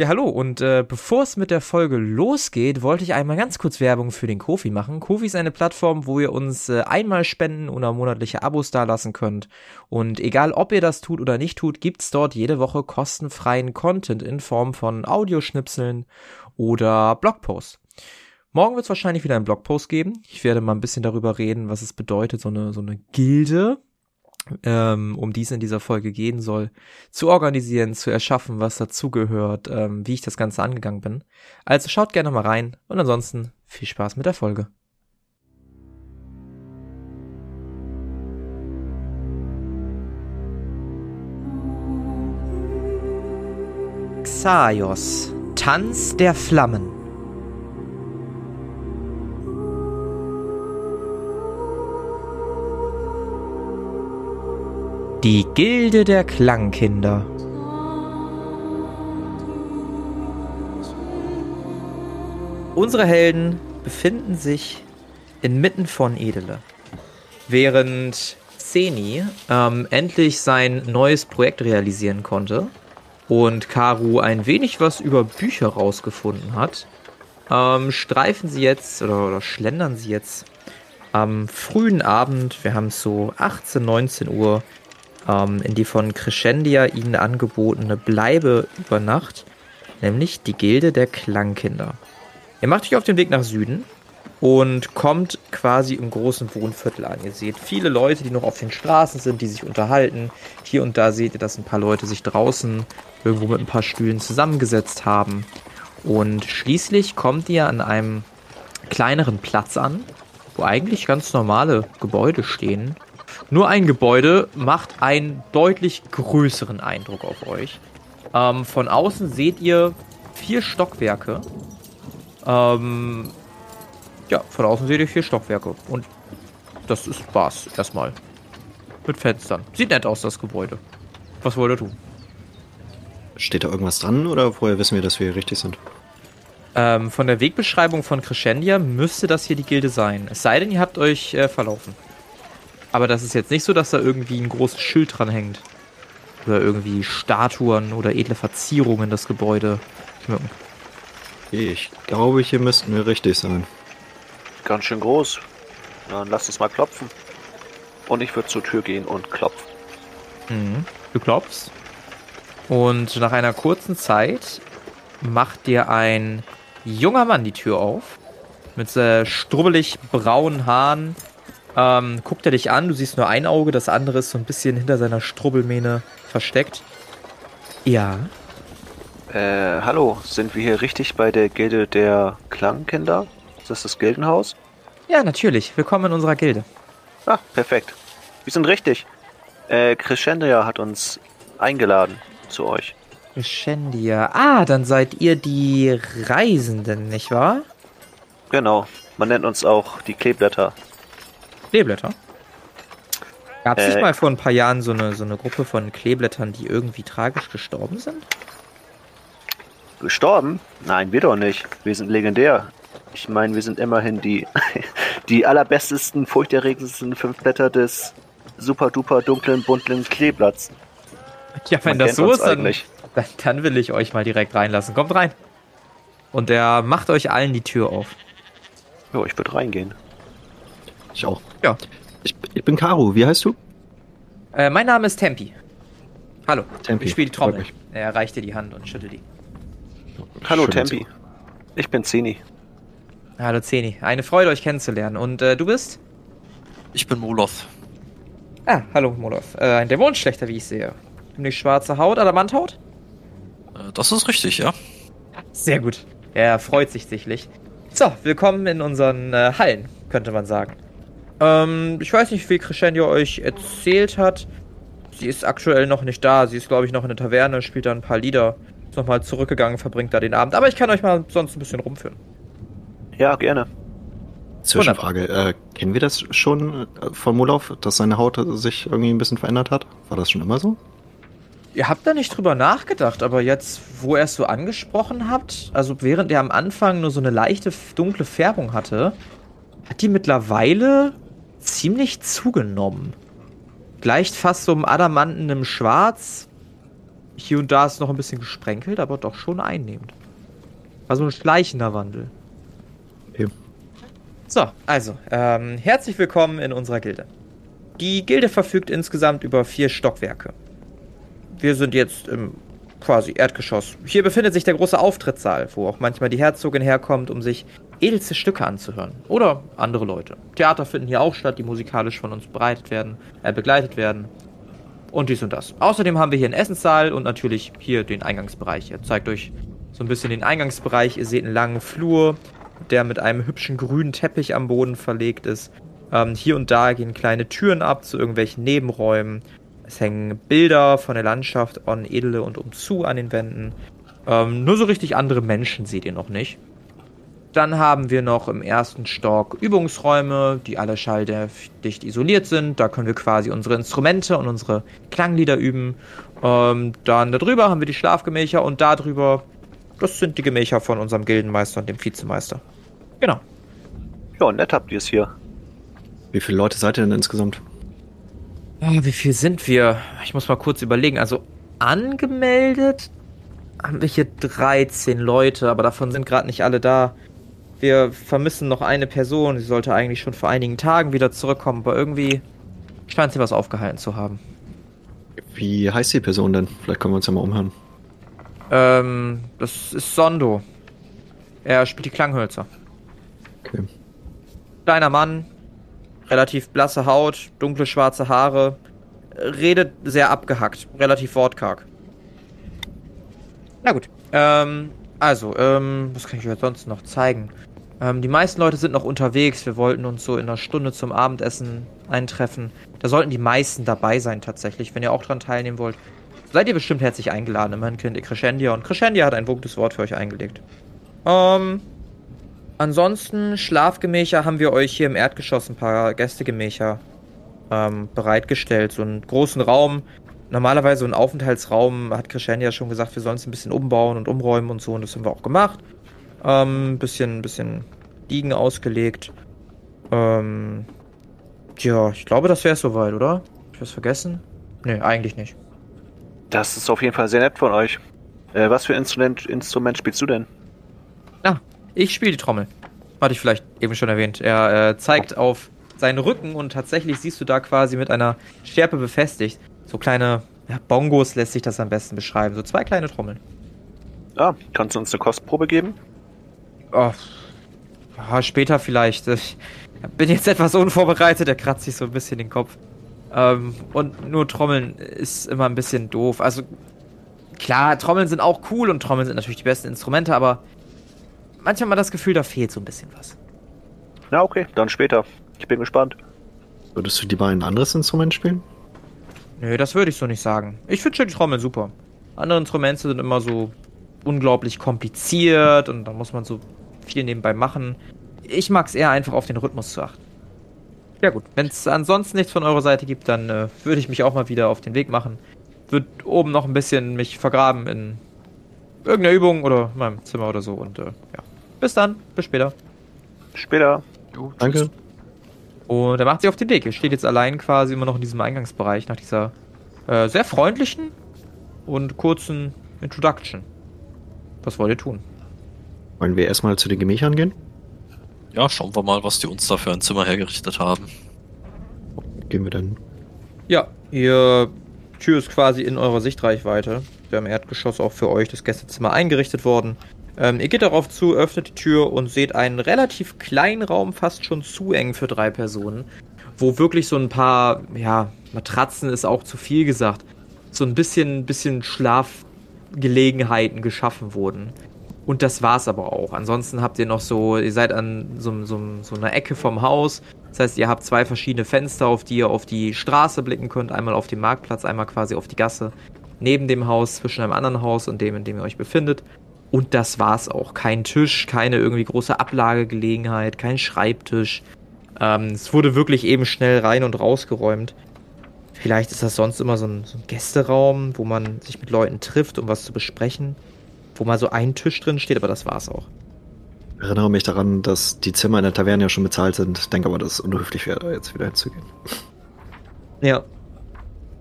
Ja, hallo. Und äh, bevor es mit der Folge losgeht, wollte ich einmal ganz kurz Werbung für den Kofi machen. Kofi ist eine Plattform, wo ihr uns äh, einmal spenden oder monatliche Abos dalassen könnt. Und egal, ob ihr das tut oder nicht tut, gibt's dort jede Woche kostenfreien Content in Form von Audioschnipseln oder Blogposts. Morgen wird es wahrscheinlich wieder einen Blogpost geben. Ich werde mal ein bisschen darüber reden, was es bedeutet, so eine, so eine Gilde ähm, um die es in dieser Folge gehen soll, zu organisieren, zu erschaffen, was dazugehört, ähm, wie ich das Ganze angegangen bin. Also schaut gerne mal rein und ansonsten viel Spaß mit der Folge. Xaios, Tanz der Flammen. Die Gilde der Klangkinder. Unsere Helden befinden sich inmitten von Edele. Während Zeni ähm, endlich sein neues Projekt realisieren konnte und Karu ein wenig was über Bücher rausgefunden hat, ähm, streifen sie jetzt oder, oder schlendern sie jetzt am frühen Abend, wir haben es so 18, 19 Uhr, ähm, in die von Crescendia ihnen angebotene Bleibe über Nacht, nämlich die Gilde der Klangkinder. Ihr macht euch auf den Weg nach Süden und kommt quasi im großen Wohnviertel an. Ihr seht viele Leute, die noch auf den Straßen sind, die sich unterhalten. Hier und da seht ihr, dass ein paar Leute sich draußen irgendwo mit ein paar Stühlen zusammengesetzt haben. Und schließlich kommt ihr an einem kleineren Platz an, wo eigentlich ganz normale Gebäude stehen. Nur ein Gebäude macht einen deutlich größeren Eindruck auf euch. Ähm, von außen seht ihr vier Stockwerke. Ähm, ja, von außen seht ihr vier Stockwerke. Und das ist Spaß erstmal. Mit Fenstern. Sieht nett aus, das Gebäude. Was wollt ihr tun? Steht da irgendwas dran oder vorher wissen wir, dass wir hier richtig sind? Ähm, von der Wegbeschreibung von Crescendia müsste das hier die Gilde sein. Es sei denn, ihr habt euch äh, verlaufen. Aber das ist jetzt nicht so, dass da irgendwie ein großes Schild dran hängt. Oder irgendwie Statuen oder edle Verzierungen das Gebäude schmücken. Ich glaube, hier müssten wir richtig sein. Ganz schön groß. Dann lasst uns mal klopfen. Und ich würde zur Tür gehen und klopfen. Mhm. Du klopfst. Und nach einer kurzen Zeit macht dir ein junger Mann die Tür auf. Mit äh, strubbelig braunen Haaren, ähm, guckt er dich an, du siehst nur ein Auge, das andere ist so ein bisschen hinter seiner Strubbelmähne versteckt. Ja. Äh, hallo, sind wir hier richtig bei der Gilde der Klangkinder? Ist das das Gildenhaus? Ja, natürlich. Willkommen in unserer Gilde. Ah, perfekt. Wir sind richtig. Äh, Crescendia hat uns eingeladen zu euch. Crescendia. Ah, dann seid ihr die Reisenden, nicht wahr? Genau. Man nennt uns auch die Kleeblätter. Kleeblätter? Gab es Äh, nicht mal vor ein paar Jahren so eine, so eine Gruppe von Kleeblättern, die irgendwie tragisch gestorben sind? Gestorben? Nein, wir doch nicht. Wir sind legendär. Ich meine, wir sind immerhin die, die allerbestesten, furchterregendsten fünf Blätter des super duper dunklen, bunten Kleeblatts. Ja, wenn Man das so ist, dann, dann, dann will ich euch mal direkt reinlassen. Kommt rein. Und er macht euch allen die Tür auf. Jo, ich würde reingehen. Ich auch. Ja. Ich, ich bin Karu. Wie heißt du? Äh, mein Name ist Tempi. Hallo. Tempi. Ich spiele die Trommel. Er reicht dir die Hand und schüttelt die. Hallo Schön, Tempi. Ich bin Zeni. Hallo Zeni. Eine Freude, euch kennenzulernen. Und äh, du bist? Ich bin Moloth. Ah, hallo Molov. Äh, ein Dämonenschlechter, wie ich sehe. Ziemlich schwarze Haut, Adamanthaut? Äh, Das ist richtig, ja. Sehr gut. Er freut sich sichtlich. So, willkommen in unseren äh, Hallen, könnte man sagen. Ähm, ich weiß nicht, wie Crescendio euch erzählt hat. Sie ist aktuell noch nicht da. Sie ist, glaube ich, noch in der Taverne, spielt da ein paar Lieder. Ist nochmal zurückgegangen, verbringt da den Abend. Aber ich kann euch mal sonst ein bisschen rumführen. Ja, gerne. Zwischenfrage. Äh, kennen wir das schon äh, von Mulauf, dass seine Haut sich irgendwie ein bisschen verändert hat? War das schon immer so? Ihr habt da nicht drüber nachgedacht, aber jetzt, wo er es so angesprochen habt, also während er am Anfang nur so eine leichte dunkle Färbung hatte, hat die mittlerweile ziemlich zugenommen. Gleicht fast so einem Adamanten im Schwarz. hier und da ist noch ein bisschen gesprenkelt, aber doch schon einnehmend. Also ein schleichender Wandel. Okay. So, also, ähm, herzlich willkommen in unserer Gilde. Die Gilde verfügt insgesamt über vier Stockwerke. Wir sind jetzt im quasi Erdgeschoss. Hier befindet sich der große Auftrittssaal, wo auch manchmal die Herzogin herkommt, um sich edelste Stücke anzuhören. Oder andere Leute. Theater finden hier auch statt, die musikalisch von uns bereitet werden, äh, begleitet werden. Und dies und das. Außerdem haben wir hier einen Essenssaal und natürlich hier den Eingangsbereich. Ihr zeigt euch so ein bisschen den Eingangsbereich. Ihr seht einen langen Flur, der mit einem hübschen grünen Teppich am Boden verlegt ist. Ähm, hier und da gehen kleine Türen ab zu irgendwelchen Nebenräumen. Es hängen Bilder von der Landschaft on Edele und umzu an den Wänden. Ähm, nur so richtig andere Menschen seht ihr noch nicht. Dann haben wir noch im ersten Stock Übungsräume, die alle schalldicht isoliert sind. Da können wir quasi unsere Instrumente und unsere Klanglieder üben. Ähm, dann darüber haben wir die Schlafgemächer und darüber, das sind die Gemächer von unserem Gildenmeister und dem Vizemeister. Genau. Ja, nett habt ihr es hier. Wie viele Leute seid ihr denn insgesamt? Ah, wie viel sind wir? Ich muss mal kurz überlegen. Also angemeldet haben wir hier 13 Leute, aber davon sind gerade nicht alle da. Wir vermissen noch eine Person. Sie sollte eigentlich schon vor einigen Tagen wieder zurückkommen, aber irgendwie scheint sie was aufgehalten zu haben. Wie heißt die Person denn? Vielleicht können wir uns ja mal umhören. Ähm, das ist Sondo. Er spielt die Klanghölzer. Okay. Kleiner Mann, relativ blasse Haut, dunkle schwarze Haare, redet sehr abgehackt, relativ wortkarg. Na gut, ähm, also, ähm, was kann ich euch sonst noch zeigen? Ähm, die meisten Leute sind noch unterwegs. Wir wollten uns so in einer Stunde zum Abendessen eintreffen. Da sollten die meisten dabei sein tatsächlich, wenn ihr auch dran teilnehmen wollt. Seid ihr bestimmt herzlich eingeladen. Immerhin kennt ihr Crescendia und Crescendia hat ein gutes Wort für euch eingelegt. Ähm, ansonsten, Schlafgemächer haben wir euch hier im Erdgeschoss ein paar Gästegemächer ähm, bereitgestellt. So einen großen Raum. Normalerweise so ein Aufenthaltsraum, hat Crescendia schon gesagt, wir sollen es ein bisschen umbauen und umräumen und so. Und das haben wir auch gemacht. Ähm, bisschen, bisschen Liegen ausgelegt. Ähm, ja, ich glaube, das wäre es soweit, oder? Hab ich was vergessen? Nee, eigentlich nicht. Das ist auf jeden Fall sehr nett von euch. Äh, was für Instrument, Instrument spielst du denn? Ah, ich spiele die Trommel. Hatte ich vielleicht eben schon erwähnt. Er äh, zeigt auf seinen Rücken und tatsächlich siehst du da quasi mit einer Schärpe befestigt. So kleine ja, Bongos lässt sich das am besten beschreiben. So zwei kleine Trommeln. Ah, kannst du uns eine Kostprobe geben? Oh, später vielleicht. Ich bin jetzt etwas unvorbereitet, er kratzt sich so ein bisschen den Kopf. Ähm, und nur Trommeln ist immer ein bisschen doof. Also, klar, Trommeln sind auch cool und Trommeln sind natürlich die besten Instrumente, aber manchmal hat man das Gefühl, da fehlt so ein bisschen was. Na, okay, dann später. Ich bin gespannt. Würdest du die beiden ein anderes Instrument spielen? Nö, das würde ich so nicht sagen. Ich finde schon die Trommeln super. Andere Instrumente sind immer so unglaublich kompliziert und da muss man so viel nebenbei machen. Ich mag es eher einfach auf den Rhythmus zu achten. Ja gut, wenn es ansonsten nichts von eurer Seite gibt, dann äh, würde ich mich auch mal wieder auf den Weg machen. Würde oben noch ein bisschen mich vergraben in irgendeiner Übung oder in meinem Zimmer oder so und äh, ja. Bis dann, bis später. Später. Jo, tschüss. Danke. Und er macht sich auf den Weg. Er steht jetzt allein quasi immer noch in diesem Eingangsbereich nach dieser äh, sehr freundlichen und kurzen Introduction. Was wollt ihr tun? Wollen wir erstmal zu den Gemächern gehen? Ja, schauen wir mal, was die uns da für ein Zimmer hergerichtet haben. Gehen wir dann. Ja, ihr Tür ist quasi in eurer Sichtreichweite. Wir haben im Erdgeschoss auch für euch das Gästezimmer eingerichtet worden. Ähm, ihr geht darauf zu, öffnet die Tür und seht einen relativ kleinen Raum, fast schon zu eng für drei Personen, wo wirklich so ein paar, ja, Matratzen ist auch zu viel gesagt, so ein bisschen, bisschen Schlafgelegenheiten geschaffen wurden. Und das war's aber auch. Ansonsten habt ihr noch so, ihr seid an so, so, so einer Ecke vom Haus. Das heißt, ihr habt zwei verschiedene Fenster, auf die ihr auf die Straße blicken könnt. Einmal auf den Marktplatz, einmal quasi auf die Gasse. Neben dem Haus, zwischen einem anderen Haus und dem, in dem ihr euch befindet. Und das war's auch. Kein Tisch, keine irgendwie große Ablagegelegenheit, kein Schreibtisch. Ähm, es wurde wirklich eben schnell rein und rausgeräumt. Vielleicht ist das sonst immer so ein, so ein Gästeraum, wo man sich mit Leuten trifft, um was zu besprechen. Wo mal so ein Tisch drin steht, aber das war's auch. Ich erinnere mich daran, dass die Zimmer in der Taverne ja schon bezahlt sind. Denke aber, dass es unhöflich wäre, da jetzt wieder hinzugehen. Ja.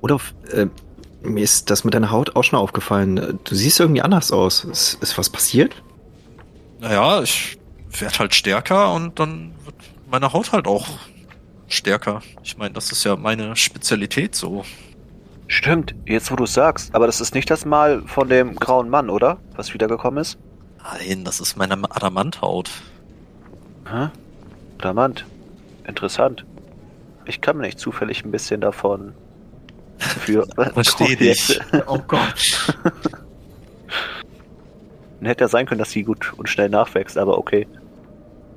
Oder äh, Mir ist das mit deiner Haut auch schon aufgefallen. Du siehst irgendwie anders aus. Ist, ist was passiert? Naja, ich werde halt stärker und dann wird meine Haut halt auch stärker. Ich meine, das ist ja meine Spezialität so. Stimmt, jetzt wo du sagst. Aber das ist nicht das Mal von dem grauen Mann, oder? Was wiedergekommen ist? Nein, das ist meine Adamanthaut. Hä? Adamant. Interessant. Ich kann mir nicht zufällig ein bisschen davon für Versteh dich. Oh Gott. Hätte ja sein können, dass sie gut und schnell nachwächst, aber okay.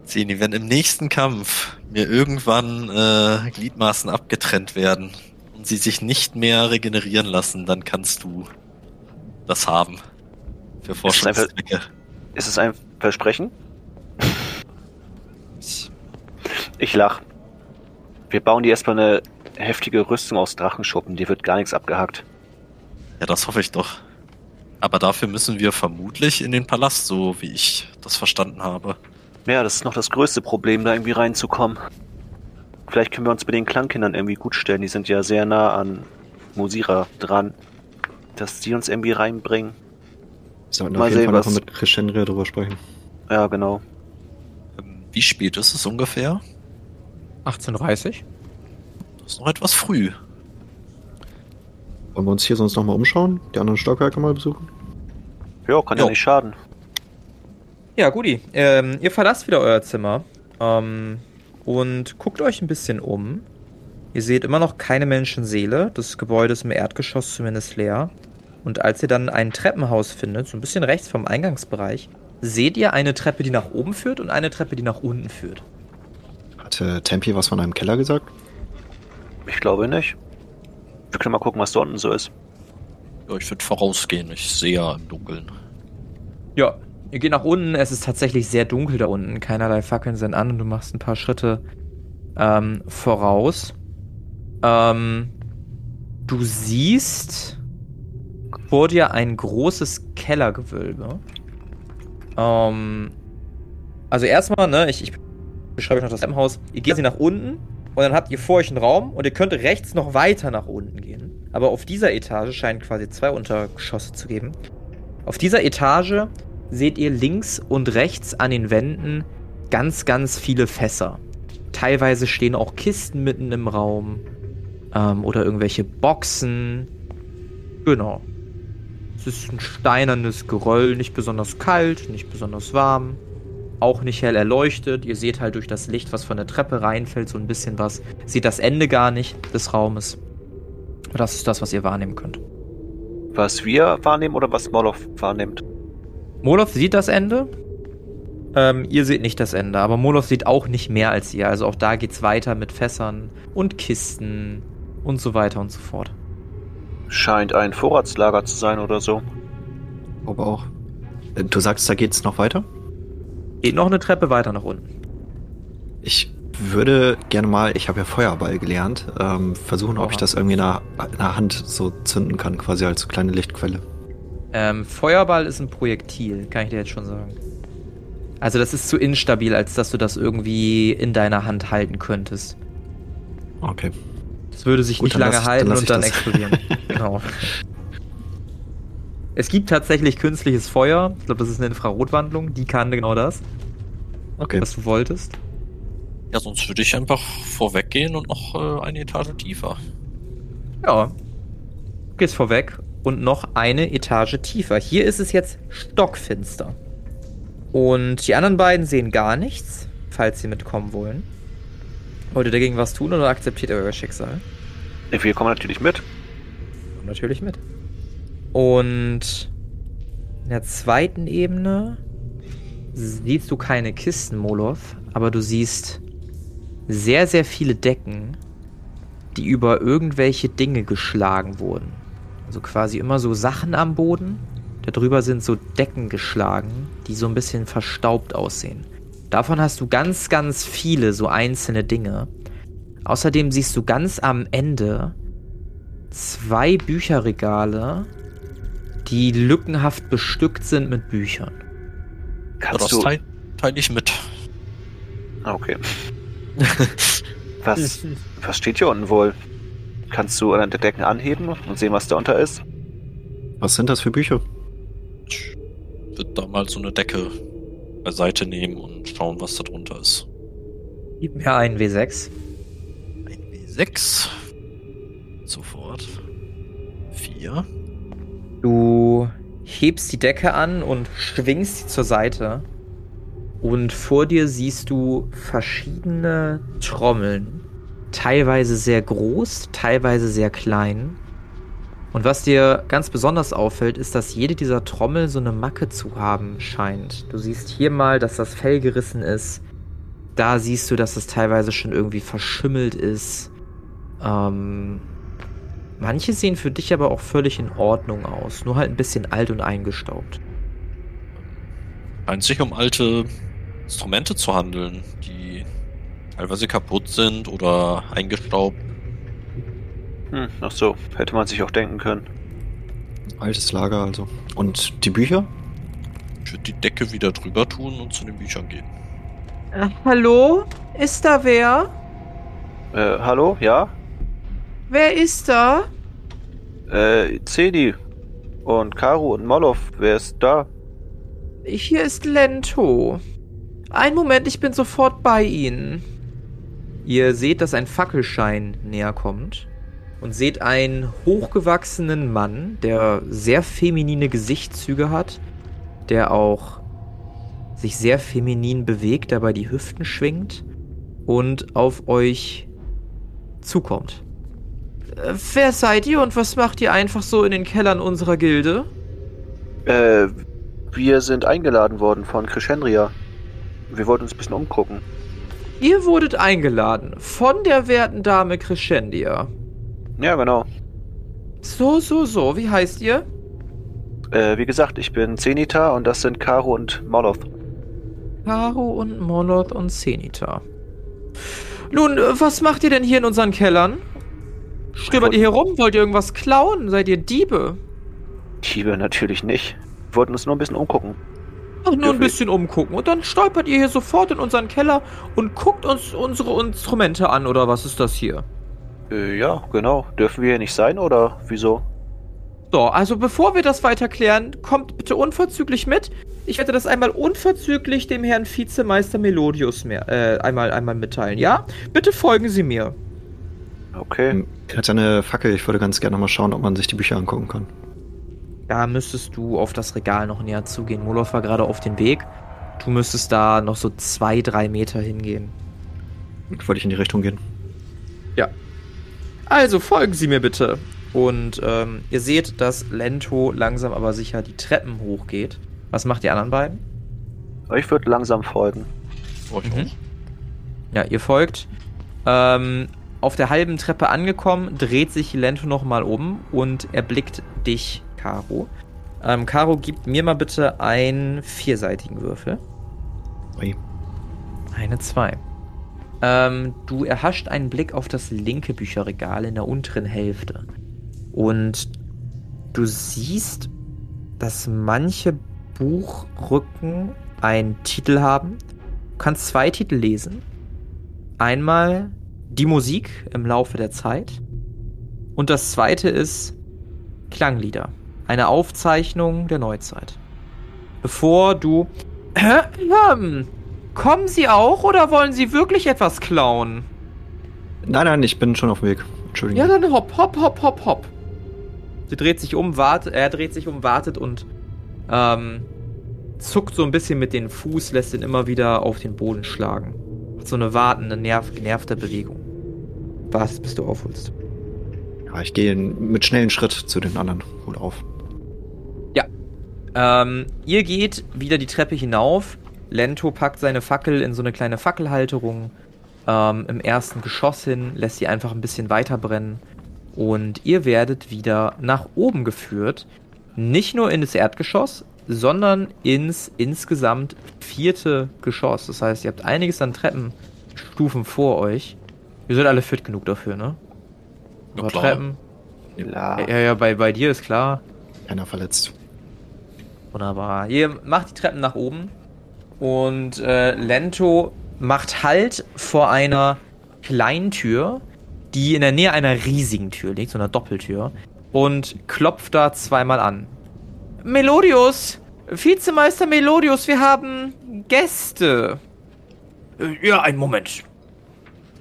Zeni, wenn im nächsten Kampf mir irgendwann äh, Gliedmaßen abgetrennt werden und sie sich nicht mehr regenerieren lassen, dann kannst du das haben. Für Forschungszwecke. Ist es ein Versprechen? Ich lach. Wir bauen dir erstmal eine heftige Rüstung aus Drachenschuppen, dir wird gar nichts abgehackt. Ja, das hoffe ich doch. Aber dafür müssen wir vermutlich in den Palast, so wie ich das verstanden habe. Ja, das ist noch das größte Problem, da irgendwie reinzukommen. Vielleicht können wir uns mit den Klangkindern irgendwie gut stellen. Die sind ja sehr nah an Musira dran. Dass die uns irgendwie reinbringen. Sollten Mal auf jeden sehen, Fall was- noch mit Crescendria drüber sprechen. Ja, genau. Ähm, Wie spät ist es ungefähr? 1830? Das ist noch etwas früh. Wollen wir uns hier sonst nochmal umschauen? Die anderen Stockwerke mal besuchen? Ja, kann ja Jo. nicht schaden. Ja, guti. Ähm, ihr verlasst wieder euer Zimmer ähm, und guckt euch ein bisschen um. Ihr seht immer noch keine Menschenseele. Das Gebäude ist im Erdgeschoss zumindest leer. Und als ihr dann ein Treppenhaus findet, so ein bisschen rechts vom Eingangsbereich, seht ihr eine Treppe, die nach oben führt und eine Treppe, die nach unten führt. Hatte Tempi was von einem Keller gesagt? Ich glaube nicht. Wir können mal gucken, was da unten so ist. Ja, ich würde vorausgehen. Ich sehe ja im Dunkeln. Ja, ihr geht nach unten. Es ist tatsächlich sehr dunkel da unten. Keinerlei Fackeln sind an und du machst ein paar Schritte ähm, voraus. Ähm, du siehst vor dir ein großes Kellergewölbe. Ähm, also erstmal, ne, ich, ich beschreibe euch noch das Treppenhaus. Ihr geht sie nach unten und dann habt ihr vor euch einen Raum und ihr könnt rechts noch weiter nach unten gehen. Aber auf dieser Etage scheinen quasi zwei Untergeschosse zu geben. Auf dieser Etage seht ihr links und rechts an den Wänden ganz, ganz viele Fässer. Teilweise stehen auch Kisten mitten im Raum ähm, oder irgendwelche Boxen. Genau. Es ist ein steinernes Geröll, nicht besonders kalt, nicht besonders warm, auch nicht hell erleuchtet. Ihr seht halt durch das Licht, was von der Treppe reinfällt, so ein bisschen was. Seht das Ende gar nicht des Raumes. Das ist das, was ihr wahrnehmen könnt. Was wir wahrnehmen oder was Molov wahrnimmt. Molov sieht das Ende. Ähm, ihr seht nicht das Ende, aber Molov sieht auch nicht mehr als ihr. Also auch da geht's weiter mit Fässern und Kisten und so weiter und so fort. Scheint ein Vorratslager zu sein oder so. Aber auch. Äh, Du sagst, da geht's noch weiter? Geht noch eine Treppe weiter nach unten. Ich würde gerne mal, ich habe ja Feuerball gelernt, ähm, versuchen, ob Oha. ich das irgendwie in der, in der Hand so zünden kann, quasi als kleine Lichtquelle. Ähm, Feuerball ist ein Projektil, kann ich dir jetzt schon sagen. Also das ist zu instabil, als dass du das irgendwie in deiner Hand halten könntest. Okay. Das würde sich Gut, nicht dann lange lass ich- dann halten lass und dann das. explodieren. genau. Es gibt tatsächlich künstliches Feuer. Ich glaube, das ist eine Infrarotwandlung. Die kann genau das, Okay. was du wolltest. Ja, sonst würde ich einfach vorweggehen und noch äh, eine Etage tiefer. Ja. Du gehst vorweg und noch eine Etage tiefer. Hier ist es jetzt stockfinster. Und die anderen beiden sehen gar nichts, falls sie mitkommen wollen. Wollt ihr dagegen was tun oder akzeptiert ihr euer Schicksal? Wir kommen natürlich mit. Kommt natürlich mit. Und in der zweiten Ebene siehst du keine Kisten, Molov, aber du siehst sehr, sehr viele Decken, die über irgendwelche Dinge geschlagen wurden. Also quasi immer so Sachen am Boden. Darüber sind so Decken geschlagen, die so ein bisschen verstaubt aussehen. Davon hast du ganz, ganz viele so einzelne Dinge. Außerdem siehst du ganz am Ende zwei Bücherregale, die lückenhaft bestückt sind mit Büchern. Kannst das du. teile teil ich mit. Ah, Okay. Was, was steht hier unten wohl? Kannst du an der Decken anheben und sehen, was da unter ist? Was sind das für Bücher? Ich würde da mal so eine Decke beiseite nehmen und schauen, was da drunter ist. Gib mir einen W6. Ein W6. Sofort. Vier. Du hebst die Decke an und schwingst sie zur Seite. Und vor dir siehst du verschiedene Trommeln. Teilweise sehr groß, teilweise sehr klein. Und was dir ganz besonders auffällt, ist, dass jede dieser Trommel so eine Macke zu haben scheint. Du siehst hier mal, dass das Fell gerissen ist. Da siehst du, dass es teilweise schon irgendwie verschimmelt ist. Ähm, manche sehen für dich aber auch völlig in Ordnung aus. Nur halt ein bisschen alt und eingestaubt. Sich um alte Instrumente zu handeln, die teilweise kaputt sind oder eingestaubt. Hm, ach so, hätte man sich auch denken können. Altes Lager also. Und die Bücher? Ich würde die Decke wieder drüber tun und zu den Büchern gehen. Äh, hallo? Ist da wer? Äh, hallo? Ja? Wer ist da? Äh, Zedi und Karu und Molov, wer ist da? Hier ist Lento. Ein Moment, ich bin sofort bei Ihnen. Ihr seht, dass ein Fackelschein näher kommt und seht einen hochgewachsenen Mann, der sehr feminine Gesichtszüge hat, der auch sich sehr feminin bewegt, dabei die Hüften schwingt und auf euch zukommt. Äh, wer seid ihr und was macht ihr einfach so in den Kellern unserer Gilde? Äh, wir sind eingeladen worden von Crescendria. Wir wollten uns ein bisschen umgucken. Ihr wurdet eingeladen von der werten Dame Crescendia. Ja, genau. So, so, so. Wie heißt ihr? Äh, wie gesagt, ich bin Zenita und das sind Karo und Molov. Karo und Moloth und Zenita. Nun, äh, was macht ihr denn hier in unseren Kellern? Stöbert ihr hier rum? Wollt ihr irgendwas klauen? Seid ihr Diebe? Diebe natürlich nicht. Wir wollten uns nur ein bisschen umgucken. Ach, nur ein bisschen umgucken. Und dann stolpert ihr hier sofort in unseren Keller und guckt uns unsere Instrumente an, oder was ist das hier? Äh, ja, genau. Dürfen wir hier nicht sein oder wieso? So, also bevor wir das weiter klären, kommt bitte unverzüglich mit. Ich werde das einmal unverzüglich dem Herrn Vizemeister Melodius mehr, äh, einmal, einmal mitteilen, ja? Bitte folgen Sie mir. Okay. Er hat eine Fackel. Ich würde ganz gerne mal schauen, ob man sich die Bücher angucken kann. Da müsstest du auf das Regal noch näher zugehen. Molof war gerade auf dem Weg. Du müsstest da noch so zwei, drei Meter hingehen. Wollte ich in die Richtung gehen. Also folgen Sie mir bitte. Und ähm, ihr seht, dass Lento langsam aber sicher die Treppen hochgeht. Was macht die anderen beiden? Ich würde langsam folgen. Oh, ich Mhm. auch. Ja, ihr folgt. Ähm, auf der halben Treppe angekommen, dreht sich Lento nochmal um und erblickt dich, Caro. Ähm, Caro, gib mir mal bitte einen vierseitigen Würfel. Ui. Eine 2. Ähm, du erhascht einen Blick auf das linke Bücherregal in der unteren Hälfte. Und du siehst, dass manche Buchrücken einen Titel haben. Du kannst zwei Titel lesen. Einmal die Musik im Laufe der Zeit. Und das zweite ist Klanglieder. Eine Aufzeichnung der Neuzeit. Bevor du. Ähm, Kommen Sie auch oder wollen Sie wirklich etwas klauen? Nein, nein, ich bin schon auf dem Weg. Entschuldigung. Ja, dann hopp, hopp, hopp, hopp, hopp. Sie dreht sich um, wartet, er dreht sich um, wartet und ähm, zuckt so ein bisschen mit den Fuß, lässt ihn immer wieder auf den Boden schlagen. Hat so eine wartende, nerv, genervte Bewegung. Wartest, bis du aufholst. Ja, ich gehe mit schnellen Schritt zu den anderen. Hol auf. Ähm, ihr geht wieder die Treppe hinauf. Lento packt seine Fackel in so eine kleine Fackelhalterung ähm, im ersten Geschoss hin, lässt sie einfach ein bisschen weiter brennen. Und ihr werdet wieder nach oben geführt. Nicht nur in das Erdgeschoss, sondern ins insgesamt vierte Geschoss. Das heißt, ihr habt einiges an Treppenstufen vor euch. Ihr seid alle fit genug dafür, ne? Ja, klar. Treppen. Ja. Ja, ja, bei, bei dir ist klar. Keiner verletzt. Wunderbar. Ihr macht die Treppen nach oben und äh, Lento macht Halt vor einer kleinen Tür, die in der Nähe einer riesigen Tür liegt, so einer Doppeltür, und klopft da zweimal an. Melodius! Vizemeister Melodius, wir haben Gäste. Äh, ja, einen Moment.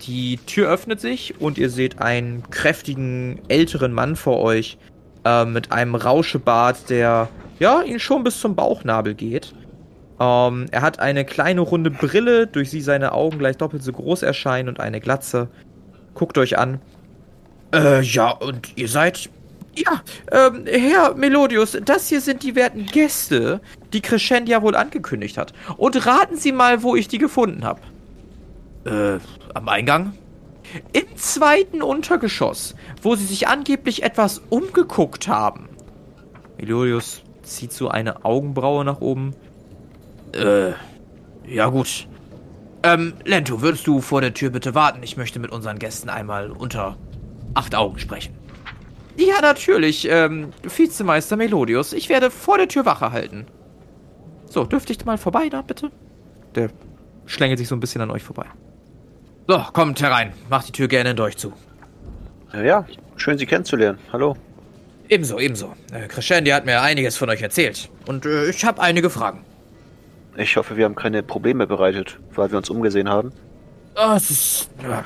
Die Tür öffnet sich und ihr seht einen kräftigen, älteren Mann vor euch äh, mit einem Rauschebart, der ja, ihn schon bis zum Bauchnabel geht. Ähm, er hat eine kleine runde Brille, durch sie seine Augen gleich doppelt so groß erscheinen und eine Glatze. Guckt euch an. Äh, ja, und ihr seid. Ja, ähm, Herr Melodius, das hier sind die werten Gäste, die Crescendia wohl angekündigt hat. Und raten Sie mal, wo ich die gefunden habe. Äh, am Eingang? Im zweiten Untergeschoss, wo sie sich angeblich etwas umgeguckt haben. Melodius zieht so eine Augenbraue nach oben. Äh, ja gut. Ähm, Lento, würdest du vor der Tür bitte warten? Ich möchte mit unseren Gästen einmal unter acht Augen sprechen. Ja, natürlich, ähm, Vizemeister Melodius. Ich werde vor der Tür Wache halten. So, dürfte ich mal vorbei da, bitte? Der schlängelt sich so ein bisschen an euch vorbei. So, kommt herein. Macht die Tür gerne durch zu. Ja, schön Sie kennenzulernen. Hallo. Ebenso, ebenso. Äh, Crescendi hat mir einiges von euch erzählt. Und äh, ich habe einige Fragen. Ich hoffe, wir haben keine Probleme bereitet, weil wir uns umgesehen haben. Oh, es ist. Ja.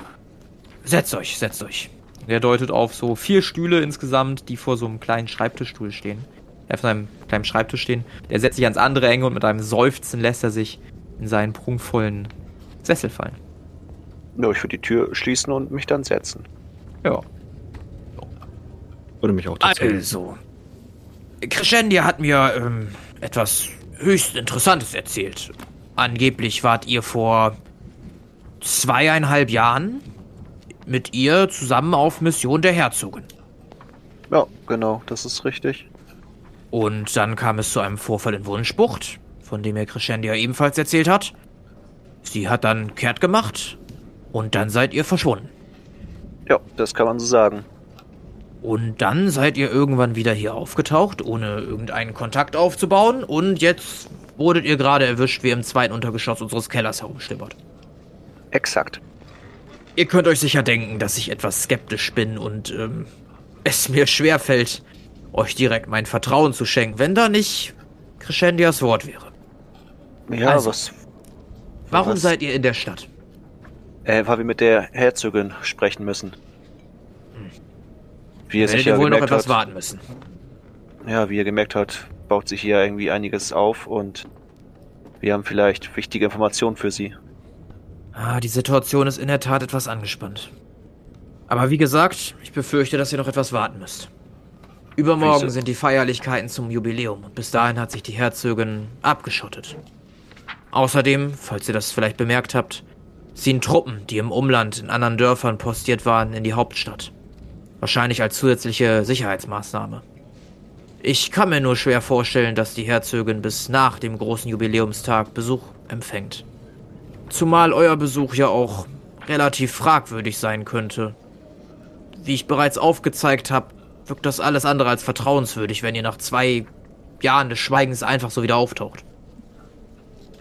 Setzt euch, setzt euch. Er deutet auf so vier Stühle insgesamt, die vor so einem kleinen Schreibtischstuhl stehen. Er auf einem kleinen Schreibtisch stehen. Der setzt sich ans andere Ende und mit einem Seufzen lässt er sich in seinen prunkvollen Sessel fallen. Ja, ich würde die Tür schließen und mich dann setzen. Ja. Würde mich auch dazu. Also. Crescendia hat mir ähm, etwas höchst Interessantes erzählt. Angeblich wart ihr vor zweieinhalb Jahren mit ihr zusammen auf Mission der Herzogin. Ja, genau, das ist richtig. Und dann kam es zu einem Vorfall in Wunschbucht, von dem ihr Crescendia ebenfalls erzählt hat. Sie hat dann kehrt gemacht und dann seid ihr verschwunden. Ja, das kann man so sagen. Und dann seid ihr irgendwann wieder hier aufgetaucht, ohne irgendeinen Kontakt aufzubauen. Und jetzt wurdet ihr gerade erwischt, wie ihr im zweiten Untergeschoss unseres Kellers herumstimmert. Exakt. Ihr könnt euch sicher denken, dass ich etwas skeptisch bin und ähm, es mir schwerfällt, euch direkt mein Vertrauen zu schenken, wenn da nicht Crescendias Wort wäre. Ja, Also, was. Warum was? seid ihr in der Stadt? Äh, weil wir mit der Herzogin sprechen müssen. Wie er sich Werdet ja ihr wohl noch etwas hat, warten müssen. ja, wie er gemerkt hat, baut sich hier irgendwie einiges auf und wir haben vielleicht wichtige Informationen für sie. Ah, die Situation ist in der Tat etwas angespannt. Aber wie gesagt, ich befürchte, dass ihr noch etwas warten müsst. Übermorgen sind die Feierlichkeiten zum Jubiläum und bis dahin hat sich die Herzogin abgeschottet. Außerdem, falls ihr das vielleicht bemerkt habt, ziehen Truppen, die im Umland in anderen Dörfern postiert waren, in die Hauptstadt. Wahrscheinlich als zusätzliche Sicherheitsmaßnahme. Ich kann mir nur schwer vorstellen, dass die Herzogin bis nach dem großen Jubiläumstag Besuch empfängt. Zumal euer Besuch ja auch relativ fragwürdig sein könnte. Wie ich bereits aufgezeigt habe, wirkt das alles andere als vertrauenswürdig, wenn ihr nach zwei Jahren des Schweigens einfach so wieder auftaucht.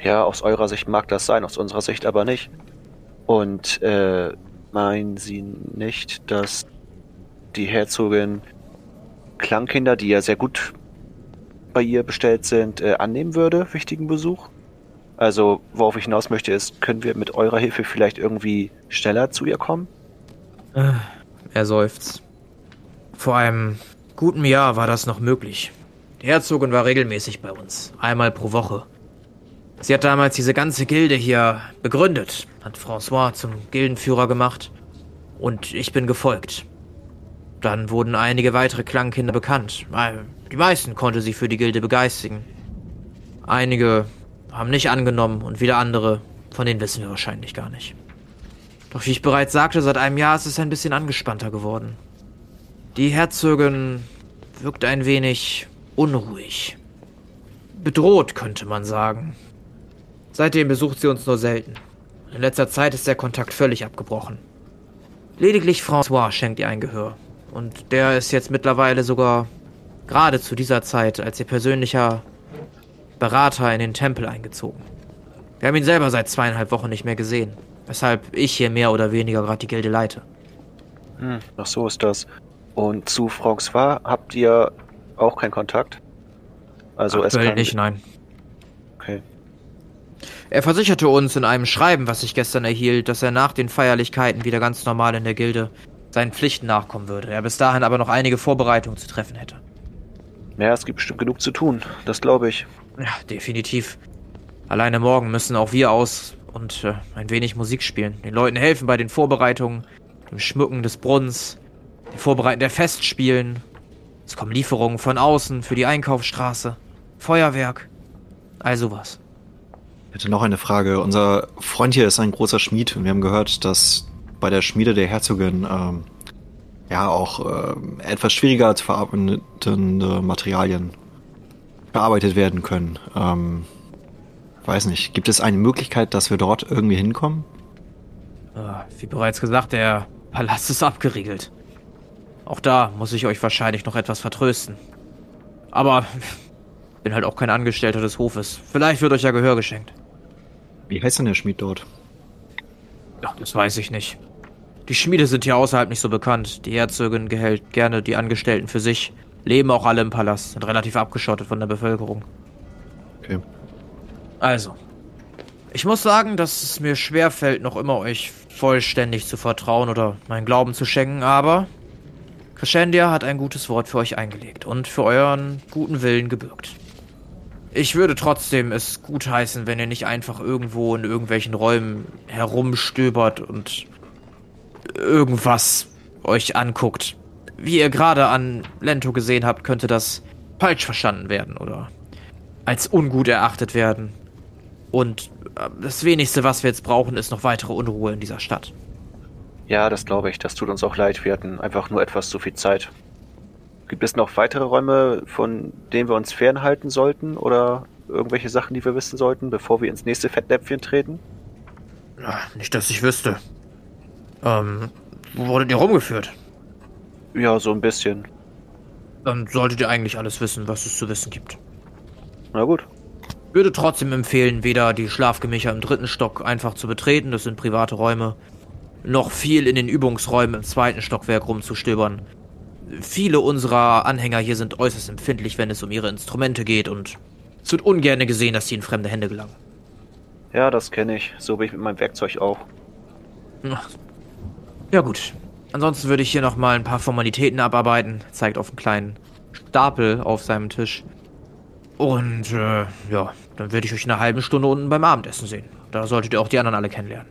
Ja, aus eurer Sicht mag das sein, aus unserer Sicht aber nicht. Und äh, meinen Sie nicht, dass die Herzogin Klangkinder, die ja sehr gut bei ihr bestellt sind, äh, annehmen würde, wichtigen Besuch? Also, worauf ich hinaus möchte, ist, können wir mit eurer Hilfe vielleicht irgendwie schneller zu ihr kommen? Er seufzt. Vor einem guten Jahr war das noch möglich. Die Herzogin war regelmäßig bei uns, einmal pro Woche. Sie hat damals diese ganze Gilde hier begründet, hat François zum Gildenführer gemacht und ich bin gefolgt. Dann wurden einige weitere Klangkinder bekannt. Die meisten konnte sie für die Gilde begeistigen. Einige haben nicht angenommen und wieder andere, von denen wissen wir wahrscheinlich gar nicht. Doch wie ich bereits sagte, seit einem Jahr ist es ein bisschen angespannter geworden. Die Herzogin wirkt ein wenig unruhig. Bedroht, könnte man sagen. Seitdem besucht sie uns nur selten. In letzter Zeit ist der Kontakt völlig abgebrochen. Lediglich François schenkt ihr ein Gehör. Und der ist jetzt mittlerweile sogar gerade zu dieser Zeit als ihr persönlicher Berater in den Tempel eingezogen. Wir haben ihn selber seit zweieinhalb Wochen nicht mehr gesehen, weshalb ich hier mehr oder weniger gerade die Gilde leite. Hm, ach so ist das. Und zu François habt ihr auch keinen Kontakt? Also es Aktuell kann... nicht, nein. Okay. Er versicherte uns in einem Schreiben, was ich gestern erhielt, dass er nach den Feierlichkeiten wieder ganz normal in der Gilde seinen Pflichten nachkommen würde. Er bis dahin aber noch einige Vorbereitungen zu treffen hätte. Ja, es gibt bestimmt genug zu tun. Das glaube ich. Ja, definitiv. Alleine morgen müssen auch wir aus und äh, ein wenig Musik spielen. Den Leuten helfen bei den Vorbereitungen, dem Schmücken des Brunnens, dem Vorbereiten der Festspielen. Es kommen Lieferungen von außen für die Einkaufsstraße, Feuerwerk, all sowas. Ich hätte noch eine Frage. Unser Freund hier ist ein großer Schmied und wir haben gehört, dass bei der Schmiede der Herzogin ähm, ja auch ähm, etwas schwieriger zu verarbeitende Materialien bearbeitet werden können. Ähm, weiß nicht, gibt es eine Möglichkeit, dass wir dort irgendwie hinkommen? Äh, wie bereits gesagt, der Palast ist abgeriegelt. Auch da muss ich euch wahrscheinlich noch etwas vertrösten. Aber bin halt auch kein Angestellter des Hofes. Vielleicht wird euch ja Gehör geschenkt. Wie heißt denn der Schmied dort? Ja, das weiß ich nicht. Die Schmiede sind hier außerhalb nicht so bekannt. Die Herzogin gehält gerne die Angestellten für sich. Leben auch alle im Palast, sind relativ abgeschottet von der Bevölkerung. Okay. Also, ich muss sagen, dass es mir schwerfällt, noch immer euch vollständig zu vertrauen oder meinen Glauben zu schenken, aber Crescendia hat ein gutes Wort für euch eingelegt und für euren guten Willen gebürgt. Ich würde trotzdem es gutheißen, wenn ihr nicht einfach irgendwo in irgendwelchen Räumen herumstöbert und irgendwas euch anguckt. Wie ihr gerade an Lento gesehen habt, könnte das falsch verstanden werden oder als ungut erachtet werden. Und äh, das wenigste, was wir jetzt brauchen, ist noch weitere Unruhe in dieser Stadt. Ja, das glaube ich. Das tut uns auch leid. Wir hatten einfach nur etwas zu viel Zeit. Gibt es noch weitere Räume, von denen wir uns fernhalten sollten? Oder irgendwelche Sachen, die wir wissen sollten, bevor wir ins nächste Fettnäpfchen treten? Na, nicht, dass ich wüsste. Ähm, wo wurdet ihr rumgeführt? Ja, so ein bisschen. Dann solltet ihr eigentlich alles wissen, was es zu wissen gibt. Na gut. Würde trotzdem empfehlen, weder die Schlafgemächer im dritten Stock einfach zu betreten, das sind private Räume, noch viel in den Übungsräumen im zweiten Stockwerk rumzustöbern. Viele unserer Anhänger hier sind äußerst empfindlich, wenn es um ihre Instrumente geht und es wird ungern gesehen, dass sie in fremde Hände gelangen. Ja, das kenne ich. So bin ich mit meinem Werkzeug auch. Ja gut. Ansonsten würde ich hier noch mal ein paar Formalitäten abarbeiten. Zeigt auf einen kleinen Stapel auf seinem Tisch. Und äh, ja, dann werde ich euch in einer halben Stunde unten beim Abendessen sehen. Da solltet ihr auch die anderen alle kennenlernen.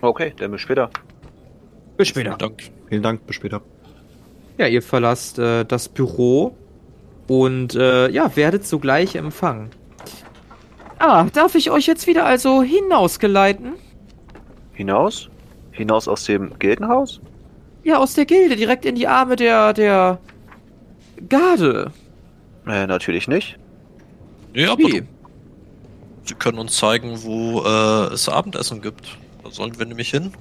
Okay, dann bis später. Bis später. Dank. Vielen Dank, bis später. Ja, ihr verlasst äh, das Büro und äh, ja, werdet sogleich empfangen. Ah, darf ich euch jetzt wieder also hinausgeleiten? Hinaus? Hinaus aus dem Gildenhaus? Ja, aus der Gilde, direkt in die Arme der, der Garde. Äh, natürlich nicht. Ja, aber Wie? sie können uns zeigen, wo äh, es Abendessen gibt. Da sollen wir nämlich hin.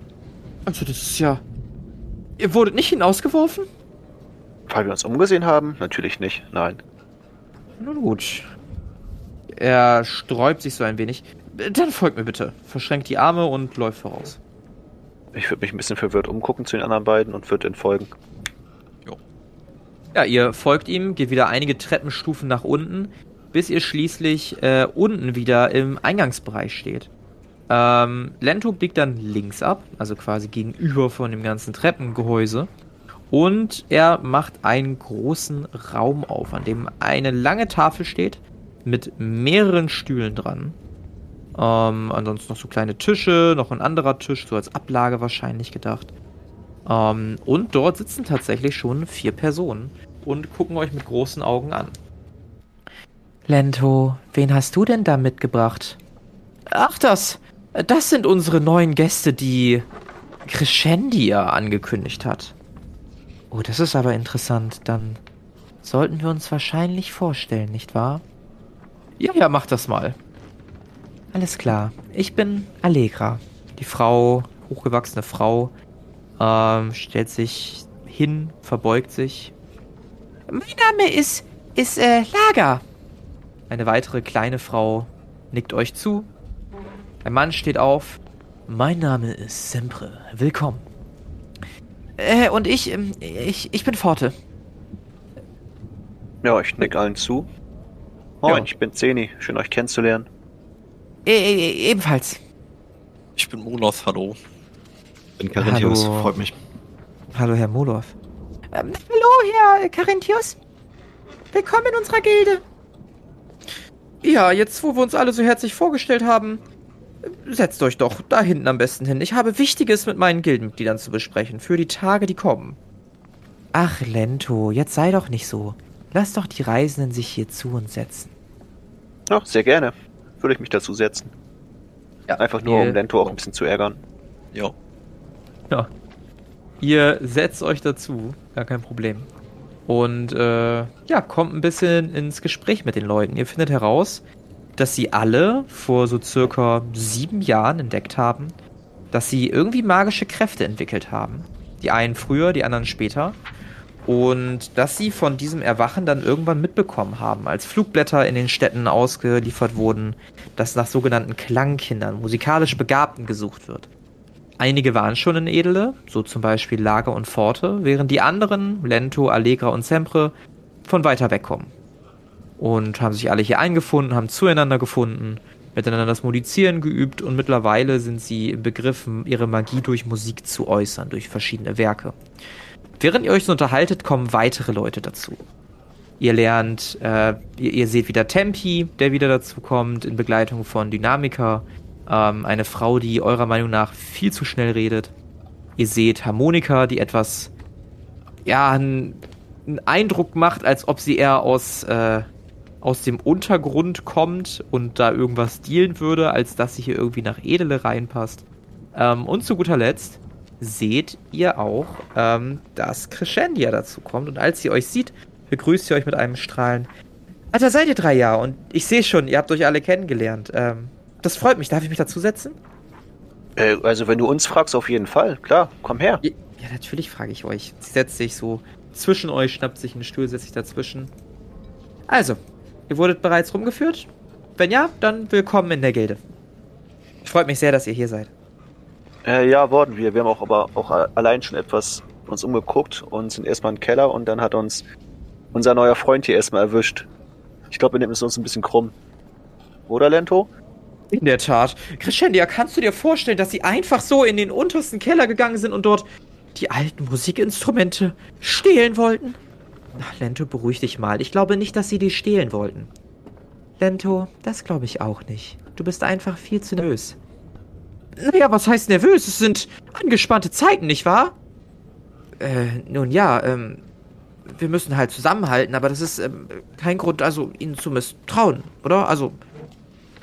Also das ist ja... Ihr wurdet nicht hinausgeworfen? Weil wir uns umgesehen haben? Natürlich nicht. Nein. Nun gut. Er sträubt sich so ein wenig. Dann folgt mir bitte. Verschränkt die Arme und läuft voraus. Ich würde mich ein bisschen verwirrt umgucken zu den anderen beiden und würde ihnen folgen. Ja, ihr folgt ihm, geht wieder einige Treppenstufen nach unten, bis ihr schließlich äh, unten wieder im Eingangsbereich steht. Ähm, Lento biegt dann links ab, also quasi gegenüber von dem ganzen Treppengehäuse. Und er macht einen großen Raum auf, an dem eine lange Tafel steht, mit mehreren Stühlen dran. Ähm, ansonsten noch so kleine Tische, noch ein anderer Tisch, so als Ablage wahrscheinlich gedacht. Ähm, und dort sitzen tatsächlich schon vier Personen und gucken euch mit großen Augen an. Lento, wen hast du denn da mitgebracht? Ach, das. Das sind unsere neuen Gäste, die Crescendia angekündigt hat. Oh, das ist aber interessant. Dann sollten wir uns wahrscheinlich vorstellen, nicht wahr? Ja, ja, mach das mal. Alles klar. Ich bin Allegra. Die Frau, hochgewachsene Frau, ähm, stellt sich hin, verbeugt sich. Mein Name ist, ist, äh, Lager. Eine weitere kleine Frau nickt euch zu. Ein Mann steht auf. Mein Name ist Sempre. Willkommen. Äh, und ich, ähm, ich, ich bin Forte. Ja, ich nick allen zu. Moin, Ja. ich bin Zeni. Schön euch kennenzulernen. E e ebenfalls. Ich bin Moloth, hallo. Bin Carinthius, Hallo. freut mich. Hallo, Herr Molov. Ähm, hallo, Herr Carinthius. Willkommen in unserer Gilde. Ja, jetzt, wo wir uns alle so herzlich vorgestellt haben, setzt euch doch da hinten am besten hin. Ich habe Wichtiges mit meinen Gildenmitgliedern zu besprechen für die Tage, die kommen. Ach, Lento, jetzt sei doch nicht so. Lass doch die Reisenden sich hier zu uns setzen. Ja, sehr gerne. Würde ich mich dazu setzen. Ja, Einfach nur, um Lento auch ein bisschen zu ärgern. Ja. Ja. Ihr setzt euch dazu, gar kein Problem. Und äh, ja, kommt ein bisschen ins Gespräch mit den Leuten. Ihr findet heraus, dass sie alle vor so circa sieben Jahren entdeckt haben, dass sie irgendwie magische Kräfte entwickelt haben. Die einen früher, die anderen später. Und dass sie von diesem Erwachen dann irgendwann mitbekommen haben, als Flugblätter in den Städten ausgeliefert wurden, dass nach sogenannten Klangkindern, musikalisch Begabten gesucht wird. Einige waren schon in Edele, so zum Beispiel Lager und Pforte, während die anderen, Lento, Allegra und Sempre, von weiter weg kommen. Und haben sich alle hier eingefunden, haben zueinander gefunden, miteinander das Musizieren geübt und mittlerweile sind sie im Begriff, ihre Magie durch Musik zu äußern, durch verschiedene Werke. Während ihr euch so unterhaltet, kommen weitere Leute dazu. Ihr lernt, äh, ihr, ihr seht wieder Tempi, der wieder dazu kommt, in Begleitung von Dynamika, ähm, eine Frau, die eurer Meinung nach viel zu schnell redet. Ihr seht Harmonika, die etwas, ja, einen Eindruck macht, als ob sie eher aus, äh, aus dem Untergrund kommt und da irgendwas dealen würde, als dass sie hier irgendwie nach Edele reinpasst. Ähm, und zu guter Letzt seht ihr auch, ähm, dass Crescendia dazu kommt. Und als sie euch sieht, begrüßt sie euch mit einem Strahlen. Alter, seid ihr drei Jahre und ich sehe schon, ihr habt euch alle kennengelernt. Ähm, das freut mich. Darf ich mich dazusetzen? Äh, also, wenn du uns fragst, auf jeden Fall. Klar, komm her. Ja, ja, natürlich frage ich euch. Sie setzt sich so zwischen euch, schnappt sich einen Stuhl, setzt sich dazwischen. Also, ihr wurdet bereits rumgeführt? Wenn ja, dann willkommen in der Gilde. Freut mich sehr, dass ihr hier seid. Äh, ja, wurden wir. Wir haben auch aber auch allein schon etwas uns umgeguckt und sind erstmal im Keller und dann hat uns unser neuer Freund hier erstmal erwischt. Ich glaube, wir nehmen es uns ein bisschen krumm. Oder, Lento? In der Tat. Crescendia, kannst du dir vorstellen, dass sie einfach so in den untersten Keller gegangen sind und dort die alten Musikinstrumente stehlen wollten? Ach, Lento, beruhig dich mal. Ich glaube nicht, dass sie die stehlen wollten. Lento, das glaube ich auch nicht. Du bist einfach viel zu nervös. Naja, was heißt nervös? Es sind angespannte Zeiten, nicht wahr? Äh, nun ja, ähm, wir müssen halt zusammenhalten, aber das ist ähm, kein Grund, also ihnen zu misstrauen, oder? Also,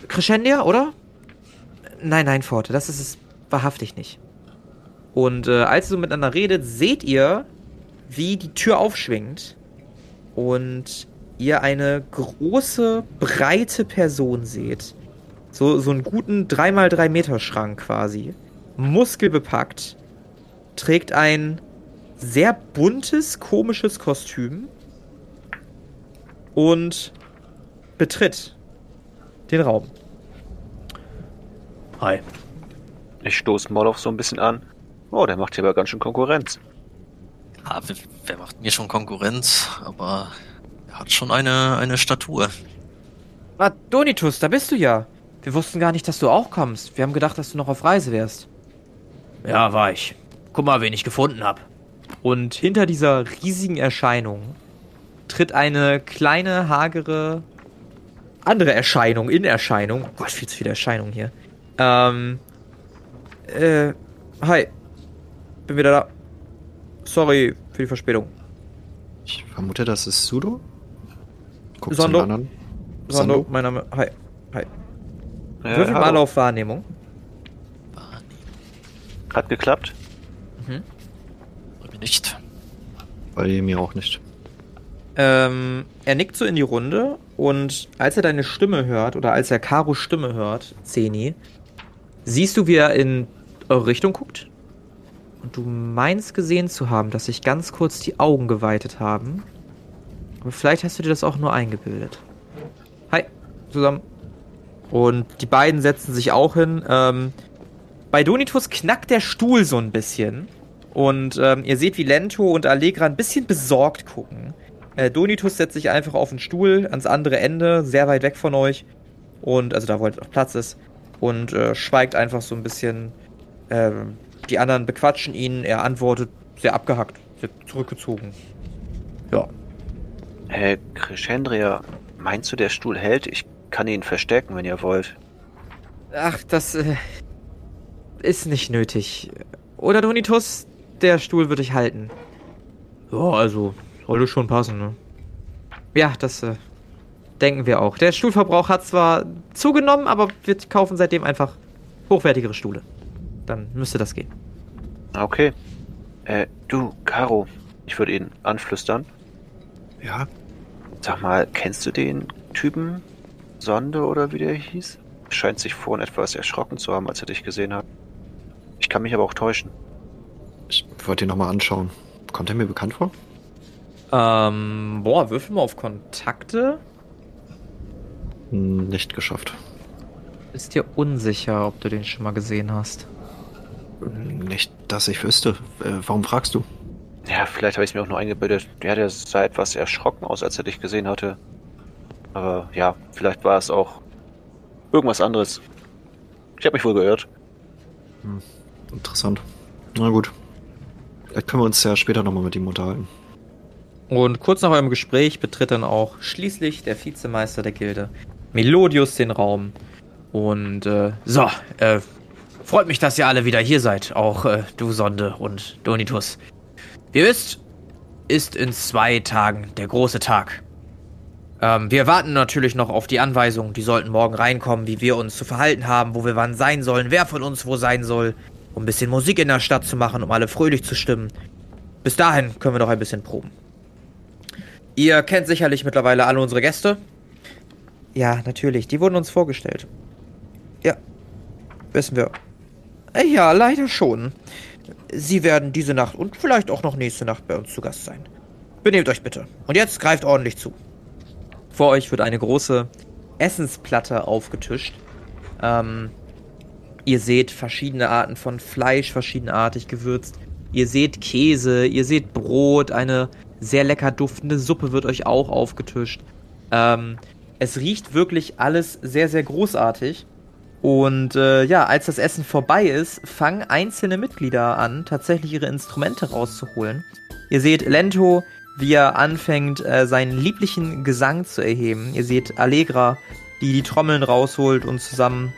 Crescendia, oder? Nein, nein, Forte, das ist es wahrhaftig nicht. Und äh, als ihr so miteinander redet, seht ihr, wie die Tür aufschwingt und ihr eine große, breite Person seht. So, so einen guten 3x3 Meter Schrank quasi. Muskelbepackt. Trägt ein sehr buntes, komisches Kostüm. Und betritt den Raum. Hi. Ich stoße Molov so ein bisschen an. Oh, der macht hier aber ganz schön Konkurrenz. Ja, wer, macht mir schon Konkurrenz? Aber er hat schon eine, eine Statur. Ah, Donitus, da bist du ja. Wir wussten gar nicht, dass du auch kommst. Wir haben gedacht, dass du noch auf Reise wärst. Ja, war ich. Guck mal, wen ich gefunden hab. Und hinter dieser riesigen Erscheinung tritt eine kleine, hagere, andere Erscheinung in Erscheinung. Oh Gott, viel zu viele Erscheinungen hier. Ähm, äh, hi. Bin wieder da. Sorry für die Verspätung. Ich vermute, das ist Sudo. Guck Sondo. zum anderen. Sando, Sando? mein Name. Hi. Hi. Äh, Würfel mal auf Wahrnehmung. Hat geklappt. Bei mir nicht. Bei mir auch nicht. Ähm, er nickt so in die Runde und als er deine Stimme hört oder als er Karos Stimme hört, Zeni, siehst du, wie er in eure Richtung guckt. Und du meinst gesehen zu haben, dass sich ganz kurz die Augen geweitet haben. Aber vielleicht hast du dir das auch nur eingebildet. Hi, zusammen. Und die beiden setzen sich auch hin. Ähm, bei Donitus knackt der Stuhl so ein bisschen. Und ähm, ihr seht, wie Lento und Allegra ein bisschen besorgt gucken. Äh, Donitus setzt sich einfach auf den Stuhl ans andere Ende, sehr weit weg von euch. Und, also da, wo halt noch Platz ist. Und äh, schweigt einfach so ein bisschen. Ähm, die anderen bequatschen ihn. Er antwortet sehr abgehackt, sehr zurückgezogen. Ja. Hey, Crescendria, meinst du, der Stuhl hält? Ich kann ihn verstärken, wenn ihr wollt. Ach, das äh, ist nicht nötig. Oder Donitus, der Stuhl würde ich halten. Ja, also, sollte schon passen, ne? Ja, das äh, denken wir auch. Der Stuhlverbrauch hat zwar zugenommen, aber wir kaufen seitdem einfach hochwertigere Stühle. Dann müsste das gehen. Okay. Äh, du, Caro, ich würde ihn anflüstern. Ja, Sag mal, kennst du den Typen? Sonde oder wie der hieß? Scheint sich vorhin etwas erschrocken zu haben, als er dich gesehen hat. Ich kann mich aber auch täuschen. ich wollte ihn nochmal anschauen. Kommt er mir bekannt vor? Ähm, boah, würfel mal auf Kontakte. Hm, Nicht geschafft. Ist dir unsicher, ob du den schon mal gesehen hast. Nicht, dass ich wüsste. Äh, warum fragst du? Ja, vielleicht habe ich es mir auch nur eingebildet. Ja, der sah etwas erschrocken aus, als er dich gesehen hatte. Aber ja, vielleicht war es auch irgendwas anderes. Ich habe mich wohl geirrt. Interessant. Na gut. Vielleicht können wir uns ja später nochmal mit ihm unterhalten. Und kurz nach eurem Gespräch betritt dann auch schließlich der Vizemeister der Gilde, Melodius, den Raum. Und äh, so, äh, freut mich, dass ihr alle wieder hier seid. Auch äh, du, Sonde und Donitus. Wie ihr wisst, ist in zwei Tagen der große Tag. Ähm, wir warten natürlich noch auf die Anweisungen. Die sollten morgen reinkommen, wie wir uns zu verhalten haben, wo wir wann sein sollen, wer von uns wo sein soll, um ein bisschen Musik in der Stadt zu machen, um alle fröhlich zu stimmen. Bis dahin können wir noch ein bisschen proben. Ihr kennt sicherlich mittlerweile alle unsere Gäste. Ja, natürlich. Die wurden uns vorgestellt. Ja, wissen wir. Äh, Ja, leider schon. Sie werden diese Nacht und vielleicht auch noch nächste Nacht bei uns zu Gast sein. Benehmt euch bitte. Und jetzt greift ordentlich zu. Vor euch wird eine große Essensplatte aufgetischt. Ähm, ihr seht verschiedene Arten von Fleisch, verschiedenartig gewürzt. Ihr seht Käse, ihr seht Brot, eine sehr lecker duftende Suppe wird euch auch aufgetischt. Ähm, es riecht wirklich alles sehr, sehr großartig. Und äh, ja, als das Essen vorbei ist, fangen einzelne Mitglieder an, tatsächlich ihre Instrumente rauszuholen. Ihr seht Lento, wie er anfängt, äh, seinen lieblichen Gesang zu erheben. Ihr seht Allegra, die die Trommeln rausholt und zusammen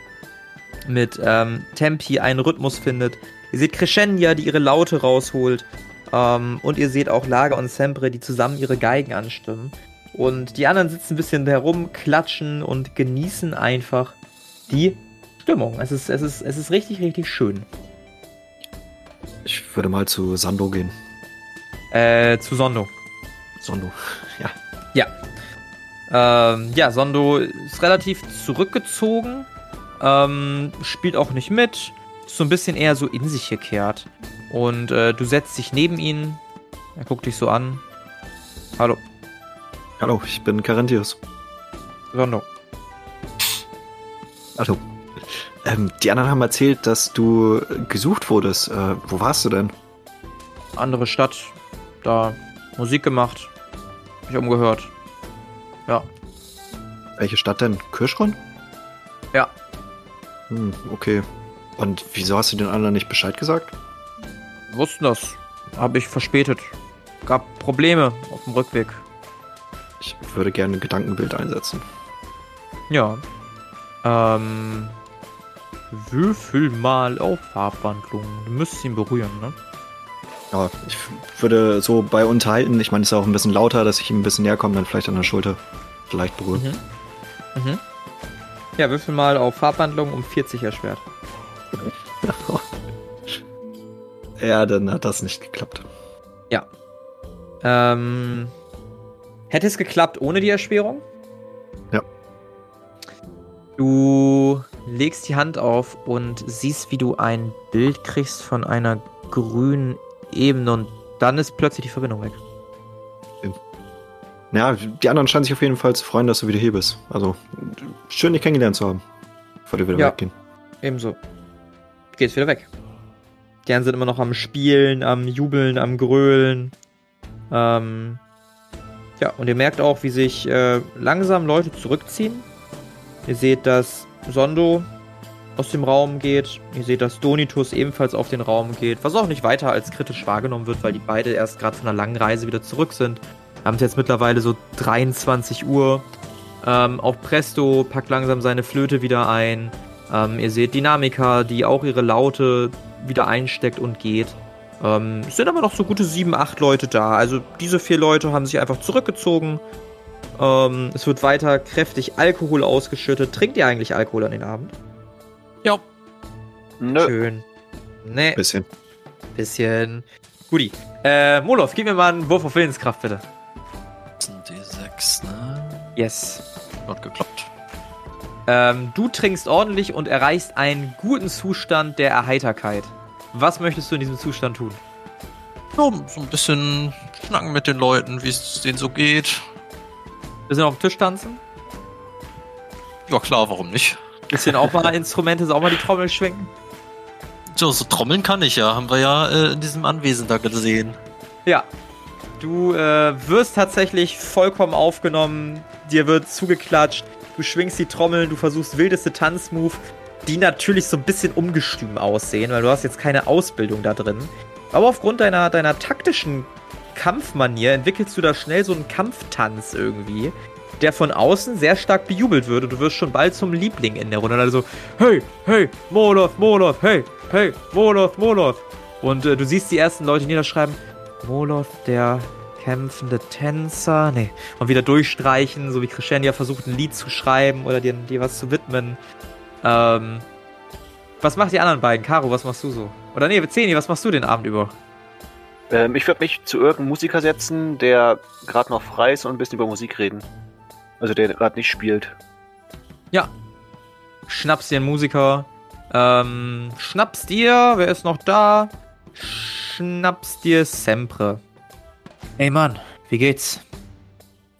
mit ähm, Tempi einen Rhythmus findet. Ihr seht Crescendia, die ihre Laute rausholt. Ähm, und ihr seht auch Lager und Sempre, die zusammen ihre Geigen anstimmen. Und die anderen sitzen ein bisschen herum, klatschen und genießen einfach die Stimmung. Es ist, es ist, es ist richtig, richtig schön. Ich würde mal zu Sando gehen. Äh, zu Sondo. Sando. Ja. Ja. Ähm, ja, Sondo ist relativ zurückgezogen, ähm, spielt auch nicht mit, ist so ein bisschen eher so in sich gekehrt. Und äh, du setzt dich neben ihn, er guckt dich so an. Hallo, Hallo, ich bin Carinthius. Sondo. Hallo. Ähm, die anderen haben erzählt, dass du gesucht wurdest. Äh, wo warst du denn? Andere Stadt, da Musik gemacht, mich umgehört. Ja, Welche Stadt denn? Kirschron? ja. Hm, okay. Und wieso hast du den anderen nicht Bescheid gesagt? Wussten das. Habe ich verspätet. Gab Probleme auf dem Rückweg. Ich würde gerne ein Gedankenbild einsetzen. Ja. Ähm. Würfel mal auf Farbwandlung. Du müsstest ihn berühren, ne? Ja, ich würde so bei Unterhalten, ich meine, es ist auch ein bisschen lauter, dass ich ihm ein bisschen näher komme, dann vielleicht an der Schulter vielleicht berühren. Mhm. Ja, würfel mal auf Farbwandlung um 40 erschwert. Ja, dann hat das nicht geklappt. Ja. Ähm. Hätte es geklappt ohne die Erschwerung? Du legst die Hand auf und siehst, wie du ein Bild kriegst von einer grünen Ebene und dann ist plötzlich die Verbindung weg. Ja, die anderen scheinen sich auf jeden Fall zu freuen, dass du wieder hier bist. Also, schön, dich kennengelernt zu haben. Bevor wir wieder Ja. weggehen. Ebenso. Geht's wieder weg. Die anderen sind immer noch am Spielen, am Jubeln, am Grölen. Ähm, ja, und ihr merkt auch, wie sich äh, langsam Leute zurückziehen. Ihr seht, dass Sondo aus dem Raum geht. Ihr seht, dass Donitus ebenfalls auf den Raum geht, was auch nicht weiter als kritisch wahrgenommen wird, weil die beide erst gerade von einer langen Reise wieder zurück sind. Wir haben es jetzt mittlerweile so 23 Uhr. Ähm, auch Presto packt langsam seine Flöte wieder ein. Ähm, ihr seht Dynamika, die auch ihre Laute wieder einsteckt und geht. Ähm, es sind aber noch so gute sieben, acht Leute da. Also diese vier Leute haben sich einfach zurückgezogen. Ähm, es wird weiter kräftig Alkohol ausgeschüttet. Trinkt ihr eigentlich Alkohol an den Abend? Ja. Nö. Schön. Nee, Bisschen. bisschen. Guti. Äh, Molov, gib mir mal einen Wurf auf Willenskraft, bitte. Das sind die sechs, ne? Yes. Hat geklappt. Ähm, du trinkst ordentlich und erreichst einen guten Zustand der Erheiterkeit. Was möchtest du in diesem Zustand tun? Ja, so ein bisschen schnacken mit den Leuten, wie es denen so geht. Wir sind auf dem Tisch tanzen. Ja klar, warum nicht? Bisschen auch mal Instrumente, auch mal die Trommel schwingen. So, so trommeln kann ich ja, haben wir ja äh, in diesem Anwesen da gesehen. Ja. Du äh, wirst tatsächlich vollkommen aufgenommen. Dir wird zugeklatscht. Du schwingst die Trommeln, du versuchst wildeste Tanzmove, die natürlich so ein bisschen ungestüm aussehen, weil du hast jetzt keine Ausbildung da drin. Aber aufgrund deiner, deiner taktischen Kampfmanier entwickelst du da schnell so einen Kampftanz irgendwie, der von außen sehr stark bejubelt wird und du wirst schon bald zum Liebling in der Runde. Also, hey, hey, Molov, Molov, hey, hey, Molov, Molov. Und äh, du siehst die ersten Leute niederschreiben, Molov, der kämpfende Tänzer, nee, und wieder durchstreichen, so wie Crescendia versucht, ein Lied zu schreiben oder dir, dir was zu widmen. Ähm, was macht die anderen beiden? Caro, was machst du so? Oder nee, Zeni, was machst du den Abend über? Ähm, ich würde mich zu irgendeinem Musiker setzen, der gerade noch frei ist und ein bisschen über Musik reden. Also der gerade nicht spielt. Ja. Schnappst dir einen Musiker. Ähm, schnappst dir, wer ist noch da? Schnappst dir Sempre. Ey Mann, wie geht's?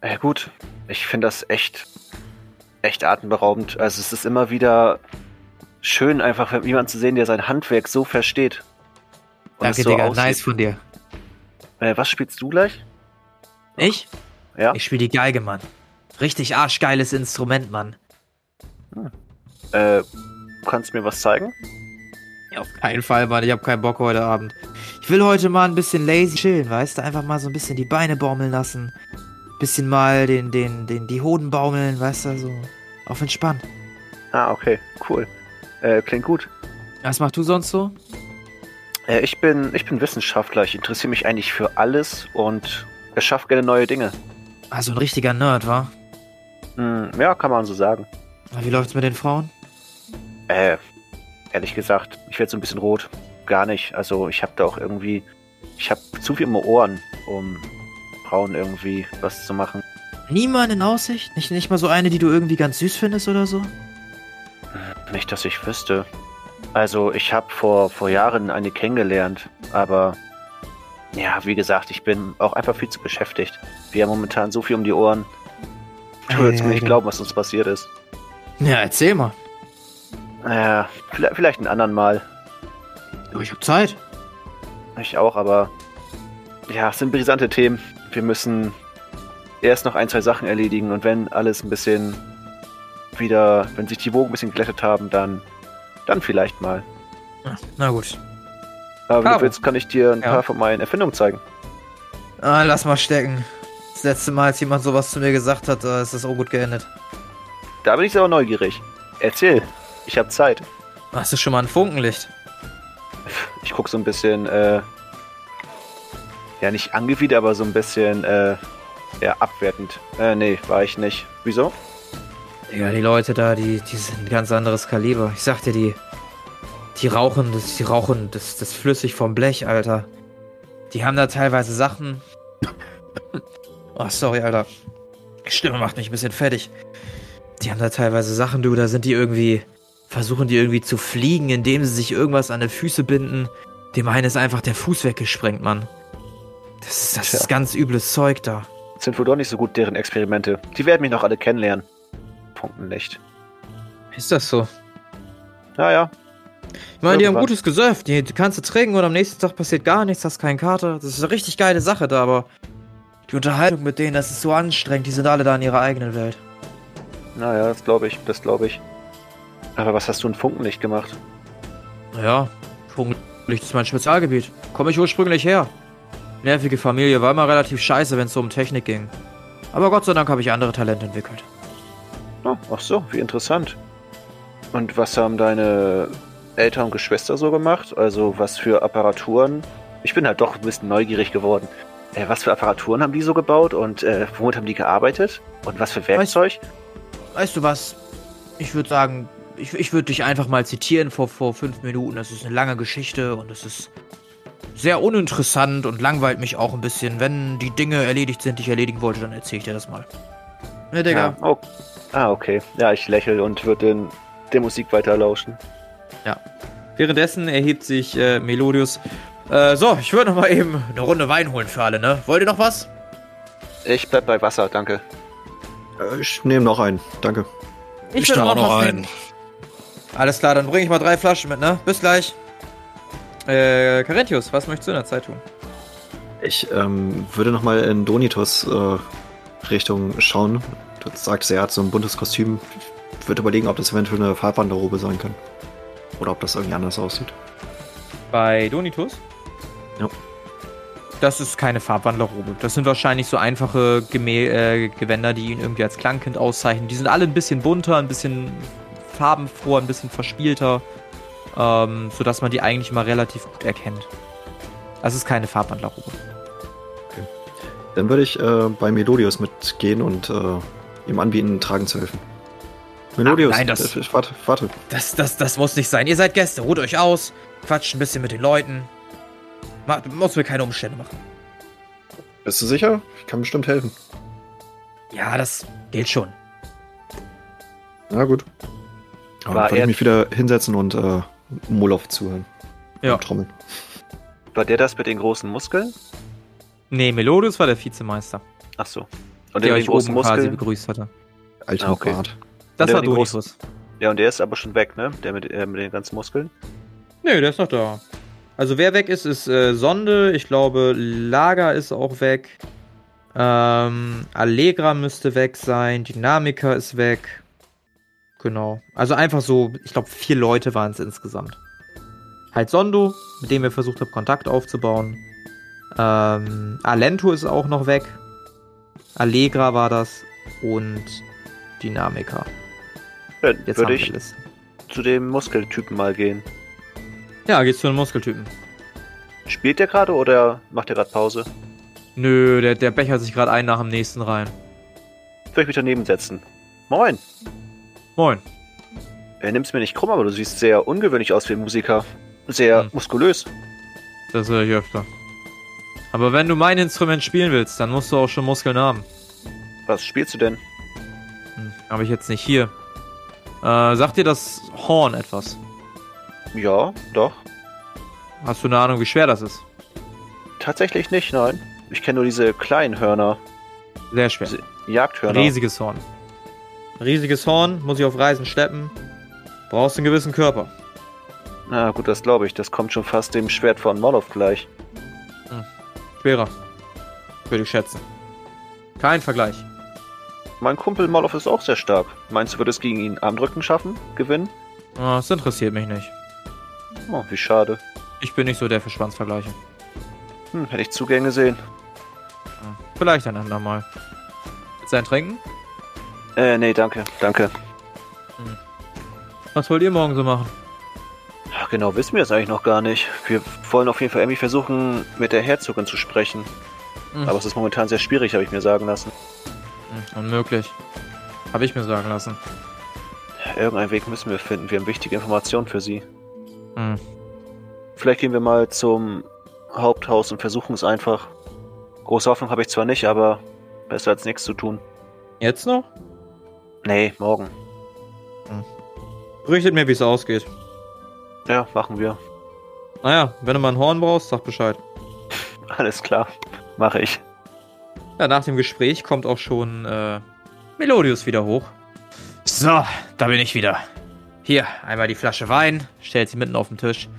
Ja gut, ich finde das echt, echt atemberaubend. Also es ist immer wieder schön, einfach jemanden zu sehen, der sein Handwerk so versteht. Und Danke, so Digga, aussieht. nice von dir. Äh, was spielst du gleich? Ich? Ja? Ich spiel die Geige, Mann. Richtig arschgeiles Instrument, Mann. Äh, kannst du mir was zeigen? Ja, auf keinen Fall, Mann. Ich hab keinen Bock heute Abend. Ich will heute mal ein bisschen lazy chillen, weißt du? Einfach mal so ein bisschen die Beine baumeln lassen. Bisschen mal den, den, den, die Hoden baumeln, weißt du? So auf entspannt. Ah, okay, cool. Äh, klingt gut. Was machst du sonst so? Äh, ich bin, ich bin Wissenschaftler. Ich interessiere mich eigentlich für alles und erschaffe gerne neue Dinge. Also ein richtiger Nerd, wa? Hm, ja, kann man so sagen. Wie läuft's mit den Frauen? Äh, ehrlich gesagt, ich werde so ein bisschen rot. Gar nicht. Also ich habe da auch irgendwie, ich habe zu viel im Ohren, um Frauen irgendwie was zu machen. Niemand in Aussicht? Nicht, nicht mal so eine, die du irgendwie ganz süß findest oder so? Nicht, dass ich wüsste. Also ich habe vor, vor Jahren eine kennengelernt, aber ja, wie gesagt, ich bin auch einfach viel zu beschäftigt. Wir haben momentan so viel um die Ohren. Du würdest mir nicht glauben, was uns passiert ist. Ja, erzähl mal. Naja, vielleicht, vielleicht ein anderen Mal. Aber ich hab Zeit. Ich auch, aber ja, es sind brisante Themen. Wir müssen erst noch ein, zwei Sachen erledigen und wenn alles ein bisschen wieder, wenn sich die Wogen ein bisschen geglättet haben, dann, dann vielleicht mal. Na gut. Aber wenn Caro. du willst, kann ich dir ein Ja. paar von meinen Erfindungen zeigen. Ah, lass mal stecken. Das letzte Mal, als jemand sowas zu mir gesagt hat, ist das auch gut geendet. Da bin ich aber neugierig. Erzähl, ich habe Zeit. Hast du schon mal ein Funkenlicht? Ich guck so ein bisschen, äh, ja nicht angewidert, aber so ein bisschen, äh, ja, abwertend. Äh, nee, war ich nicht. Wieso? Ja, die Leute da, die, die sind ein ganz anderes Kaliber. Ich sag dir, die, die rauchen, das, die rauchen das, das flüssig vom Blech, Alter. Die haben da teilweise Sachen. Oh, sorry, Alter. Die Stimme macht mich ein bisschen fertig. Die haben da teilweise Sachen, du, da sind die irgendwie, versuchen die irgendwie zu fliegen, indem sie sich irgendwas an die Füße binden. Dem einen ist einfach der Fuß weggesprengt, Mann. Das, ist- das ist ganz übles Zeug da. Sind wohl doch nicht so gut deren Experimente. Die werden mich noch alle kennenlernen. Punkten nicht. Ist das so? Ja, ja. Ich meine, die haben gutes Gesöff. Die kannst du trinken und am nächsten Tag passiert gar nichts, hast keinen Kater. Das ist eine richtig geile Sache da, aber die Unterhaltung mit denen, das ist so anstrengend. Die sind alle da in ihrer eigenen Welt. Naja, das glaube ich, das glaube ich. Aber was hast du in Funkenlicht gemacht? Naja, Funkenlicht ist mein Spezialgebiet. Komme ich ursprünglich her. Nervige Familie, war immer relativ scheiße, wenn es so um Technik ging. Aber Gott sei Dank habe ich andere Talente entwickelt. Oh, ach so, wie interessant. Und was haben deine Eltern und Geschwister so gemacht? Also was für Apparaturen? Ich bin halt doch ein bisschen neugierig geworden. Äh, was für Apparaturen haben die so gebaut und äh, womit haben die gearbeitet? Und was für Werkzeug? Weißt du was? Ich würde sagen, ich, ich würde dich einfach mal zitieren vor, vor fünf Minuten. Das ist eine lange Geschichte und es ist sehr uninteressant und langweilt mich auch ein bisschen. Wenn die Dinge erledigt sind, die ich erledigen wollte, dann erzähle ich dir das mal. Ne, Digga. Ja, oh. Ah, okay. Ja, ich lächle und würde den, der Musik weiter lauschen. Währenddessen erhebt sich äh, Melodius. Äh, so, ich würde noch mal eben eine Runde Wein holen für alle, ne? Wollt ihr noch was? Ich bleib bei Wasser, danke. Äh, Ich nehme noch einen. Danke. Ich nehme auch noch einen. nehmen. Alles klar, dann bringe ich mal drei Flaschen mit, ne? Bis gleich. Äh, Carentius, was möchtest du in der Zeit tun? Ich ähm, würde noch mal in Donitos äh, Richtung schauen. Du sagst, er hat so ein buntes Kostüm. Ich würde überlegen, ob das eventuell eine Farbwanderrobe sein kann. Oder ob das irgendwie anders aussieht. Bei Donitus? Ja. Das ist keine Farbwandlerrobe. Das sind wahrscheinlich so einfache Gemä äh, Gewänder, die ihn irgendwie als Klangkind auszeichnen. Die sind alle ein bisschen bunter, ein bisschen farbenfroher, ein bisschen verspielter, ähm, sodass man die eigentlich mal relativ gut erkennt. Das ist keine Farbwandlerrobe. Dann würde ich äh, bei Melodius mitgehen und äh, ihm anbieten, tragen zu helfen. Melodius, nein, das- äh, warte, warte. Das, das, das muss nicht sein. Ihr seid Gäste, ruht euch aus, quatscht ein bisschen mit den Leuten. Ma muss mir keine Umstände machen. Bist du sicher? Ich kann bestimmt helfen. Ja, das gilt schon. Na gut. Aber War dann ich mich wieder hinsetzen und äh, Molov zuhören. Ja. Und trommeln. War der das mit den großen Muskeln? Nee, Melodius war der Vizemeister, Ach so. Und der der mit euch oben quasi Muskeln? begrüßt hatte. Alter Ah, okay. Bart. Das der war mit den Donitus. Ja, und der ist aber schon weg, ne? Der mit, äh, mit den ganzen Muskeln. Nee, der ist noch da. Also wer weg ist, ist äh, Sonde. Ich glaube, Lager ist auch weg. Ähm, Allegra müsste weg sein. Dynamica ist weg. Genau. Also einfach so, ich glaube, vier Leute waren es insgesamt. Halt Sondo, mit dem ihr versucht habt, Kontakt aufzubauen. Ähm, Alento ist auch noch weg. Allegra war das. Und Dynamica. Ja, Jetzt würde ich zu dem Muskeltypen mal gehen. Ja, geht's zu den Muskeltypen. Spielt der gerade oder macht der gerade Pause? Nö, der, der bechert sich gerade ein nach dem nächsten rein. Soll ich mich daneben setzen? Moin. Moin. Er nimmt's mir nicht krumm, aber du siehst sehr ungewöhnlich aus wie ein Musiker. Sehr Hm. muskulös. Das höre ich öfter. Aber wenn du mein Instrument spielen willst, dann musst du auch schon Muskeln haben. Was spielst du denn? Hm, habe ich jetzt nicht hier. Äh, sagt dir das Horn etwas? Ja, doch. Hast du eine Ahnung, wie schwer das ist? Tatsächlich nicht, nein. Ich kenne nur diese kleinen Hörner. Sehr schwer. Diese Jagdhörner. Riesiges Horn. Riesiges Horn, muss ich auf Reisen schleppen. Brauchst einen gewissen Körper. Na gut, das glaube ich. Das kommt schon fast dem Schwert von Molov gleich. Schwerer. Würde ich schätzen. Kein Vergleich. Mein Kumpel Molov ist auch sehr stark. Meinst du, wird es gegen ihn Armdrücken schaffen? Gewinnen? Ah, Das interessiert mich nicht. Oh, wie schade. Ich bin nicht so der für Schwanzvergleiche. Hm, hätte ich Zugänge sehen. Hm, Vielleicht ein andermal. Willst du ein Trinken? Äh, nee, danke, danke. Was wollt ihr morgen so machen? Ach, genau wissen wir es eigentlich noch gar nicht. Wir wollen auf jeden Fall irgendwie versuchen, mit der Herzogin zu sprechen. Hm. Aber es ist momentan sehr schwierig, habe ich mir sagen lassen. Hm, Unmöglich. Habe ich mir sagen lassen. Irgendeinen Weg müssen wir finden. Wir haben wichtige Informationen für sie. Hm. Vielleicht gehen wir mal zum Haupthaus und versuchen es einfach. Große Hoffnung habe ich zwar nicht, aber besser als nichts zu tun. Jetzt noch? Nee, morgen. Berichtet mir, wie es ausgeht. Ja, machen wir. Naja, wenn du mal ein Horn brauchst, sag Bescheid. Alles klar. Mache ich. Ja, nach dem Gespräch kommt auch schon äh, Melodius wieder hoch. So, da bin ich wieder. Hier, einmal die Flasche Wein, stellt sie mitten auf den Tisch.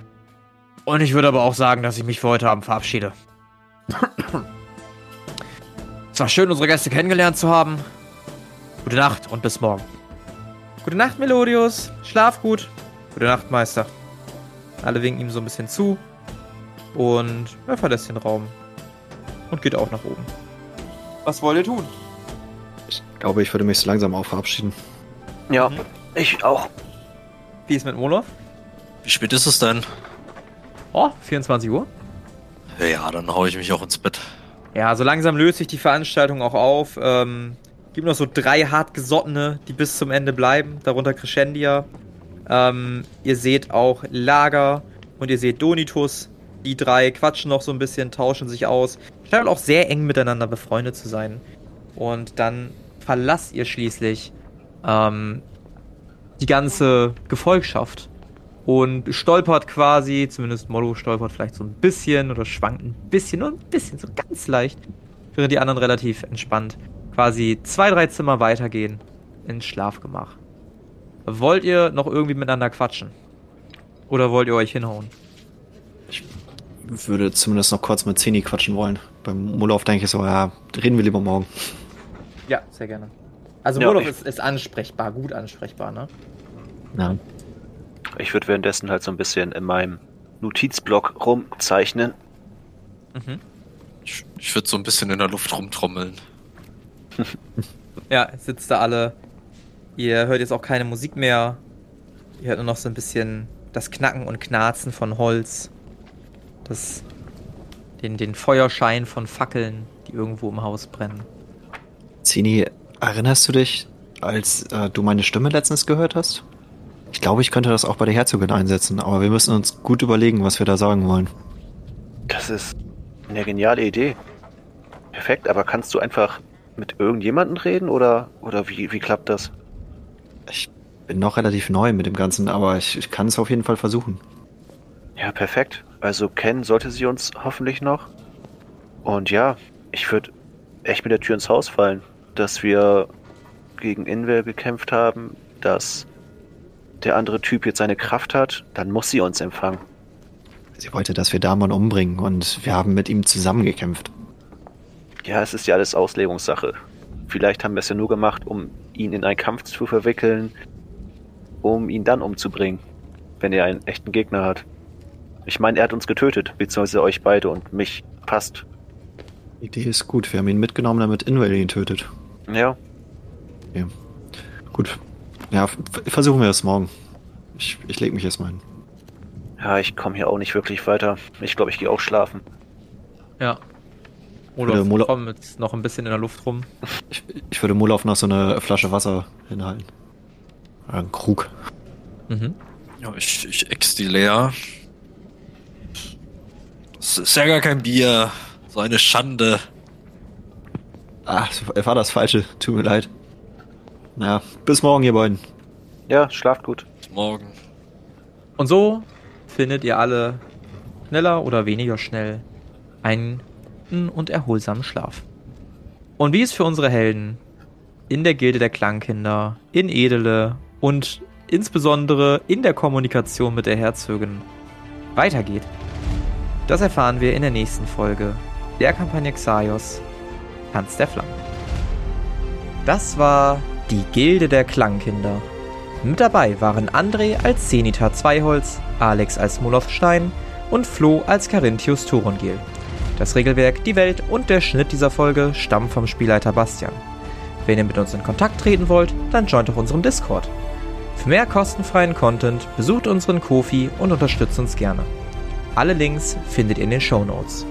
Und ich würde aber auch sagen, dass ich mich für heute Abend verabschiede. es war schön, unsere Gäste kennengelernt zu haben. Gute Nacht und bis morgen. Gute Nacht, Melodius. Schlaf gut. Gute Nacht, Meister. Alle winken ihm so ein bisschen zu. Und er verlässt den Raum. Und geht auch nach oben. Was wollt ihr tun? Ich glaube, ich würde mich so langsam auch verabschieden. Ja, Mhm. ich auch. Wie ist mit Molof? Wie spät ist es denn? Oh, 24 Uhr. Ja, dann hau ich mich auch ins Bett. Ja, so langsam löst sich die Veranstaltung auch auf. Ähm, gibt noch so drei hartgesottene, die bis zum Ende bleiben, darunter Crescendia. Ähm, ihr seht auch Lager und ihr seht Donitus. Die drei quatschen noch so ein bisschen, tauschen sich aus. Scheinen auch sehr eng miteinander befreundet zu sein. Und dann verlasst ihr schließlich ähm, die ganze Gefolgschaft und stolpert quasi, zumindest Mollo stolpert vielleicht so ein bisschen oder schwankt ein bisschen, nur ein bisschen, so ganz leicht, während die anderen relativ entspannt quasi zwei, drei Zimmer weitergehen ins Schlafgemach. Wollt ihr noch irgendwie miteinander quatschen? Oder wollt ihr euch hinhauen? Ich würde zumindest noch kurz mit Zeni quatschen wollen. Beim Molof denke ich so, ja, reden wir lieber morgen. Ja, sehr gerne. Also Ja, Molof ich- ist, ist ansprechbar, gut ansprechbar, ne? Ja. Ich würde währenddessen halt so ein bisschen in meinem Notizblock rumzeichnen. Mhm. Ich, ich würde so ein bisschen in der Luft rumtrommeln. Ja, jetzt sitzt da alle. Ihr hört jetzt auch keine Musik mehr. Ihr hört nur noch so ein bisschen das Knacken und Knarzen von Holz. Das, den, den Feuerschein von Fackeln, die irgendwo im Haus brennen. Zeni, erinnerst du dich, als äh, du meine Stimme letztens gehört hast? Ich glaube, ich könnte das auch bei der Herzogin einsetzen, aber wir müssen uns gut überlegen, was wir da sagen wollen. Das ist eine geniale Idee. Perfekt, aber kannst du einfach mit irgendjemandem reden oder, oder wie, wie klappt das? Ich bin noch relativ neu mit dem Ganzen, aber ich, ich kann es auf jeden Fall versuchen. Ja, perfekt. Also kennen sollte sie uns hoffentlich noch. Und ja, ich würde echt mit der Tür ins Haus fallen, dass wir gegen Invel gekämpft haben, dass der andere Typ jetzt seine Kraft hat, dann muss sie uns empfangen. Sie wollte, dass wir Damon umbringen und wir haben mit ihm zusammengekämpft. Ja, es ist ja alles Auslegungssache. Vielleicht haben wir es ja nur gemacht, um ihn in einen Kampf zu verwickeln, um ihn dann umzubringen, wenn er einen echten Gegner hat. Ich meine, er hat uns getötet, beziehungsweise euch beide und mich. Passt. Die Idee ist gut, wir haben ihn mitgenommen, damit Inwell ihn tötet. Ja, Gut. Ja, versuchen wir es morgen. Ich, ich lege mich erstmal hin. ja, ich komme hier auch nicht wirklich weiter. Ich glaube, ich gehe auch schlafen. Ja. Oder Olaf Molo- kommt jetzt noch ein bisschen in der Luft rum. Ich, ich würde Molof noch so eine Flasche Wasser hinhalten. Einen Krug. Mhm. Ja, ich, ich ex die leer. Das ist ja gar kein Bier. So eine Schande. Ah, war das Falsche. Tut mir leid. Na, bis morgen, ihr beiden. Ja, schlaft gut. Bis morgen. Und so findet ihr alle schneller oder weniger schnell einen guten und erholsamen Schlaf. Und wie es für unsere Helden in der Gilde der Klangkinder, in Edele und insbesondere in der Kommunikation mit der Herzogin weitergeht, das erfahren wir in der nächsten Folge der Kampagne Xaios Tanz der Flammen. Das war die Gilde der Klangkinder. Mit dabei waren André als Zenita Zweiholz, Alex als Moloth Stein und Flo als Carinthius Thorongil. Das Regelwerk, die Welt und der Schnitt dieser Folge stammen vom Spielleiter Bastian. Wenn ihr mit uns in Kontakt treten wollt, dann joint doch unserem Discord. Für mehr kostenfreien Content besucht unseren Kofi und unterstützt uns gerne. Alle Links findet ihr in den Show Notes.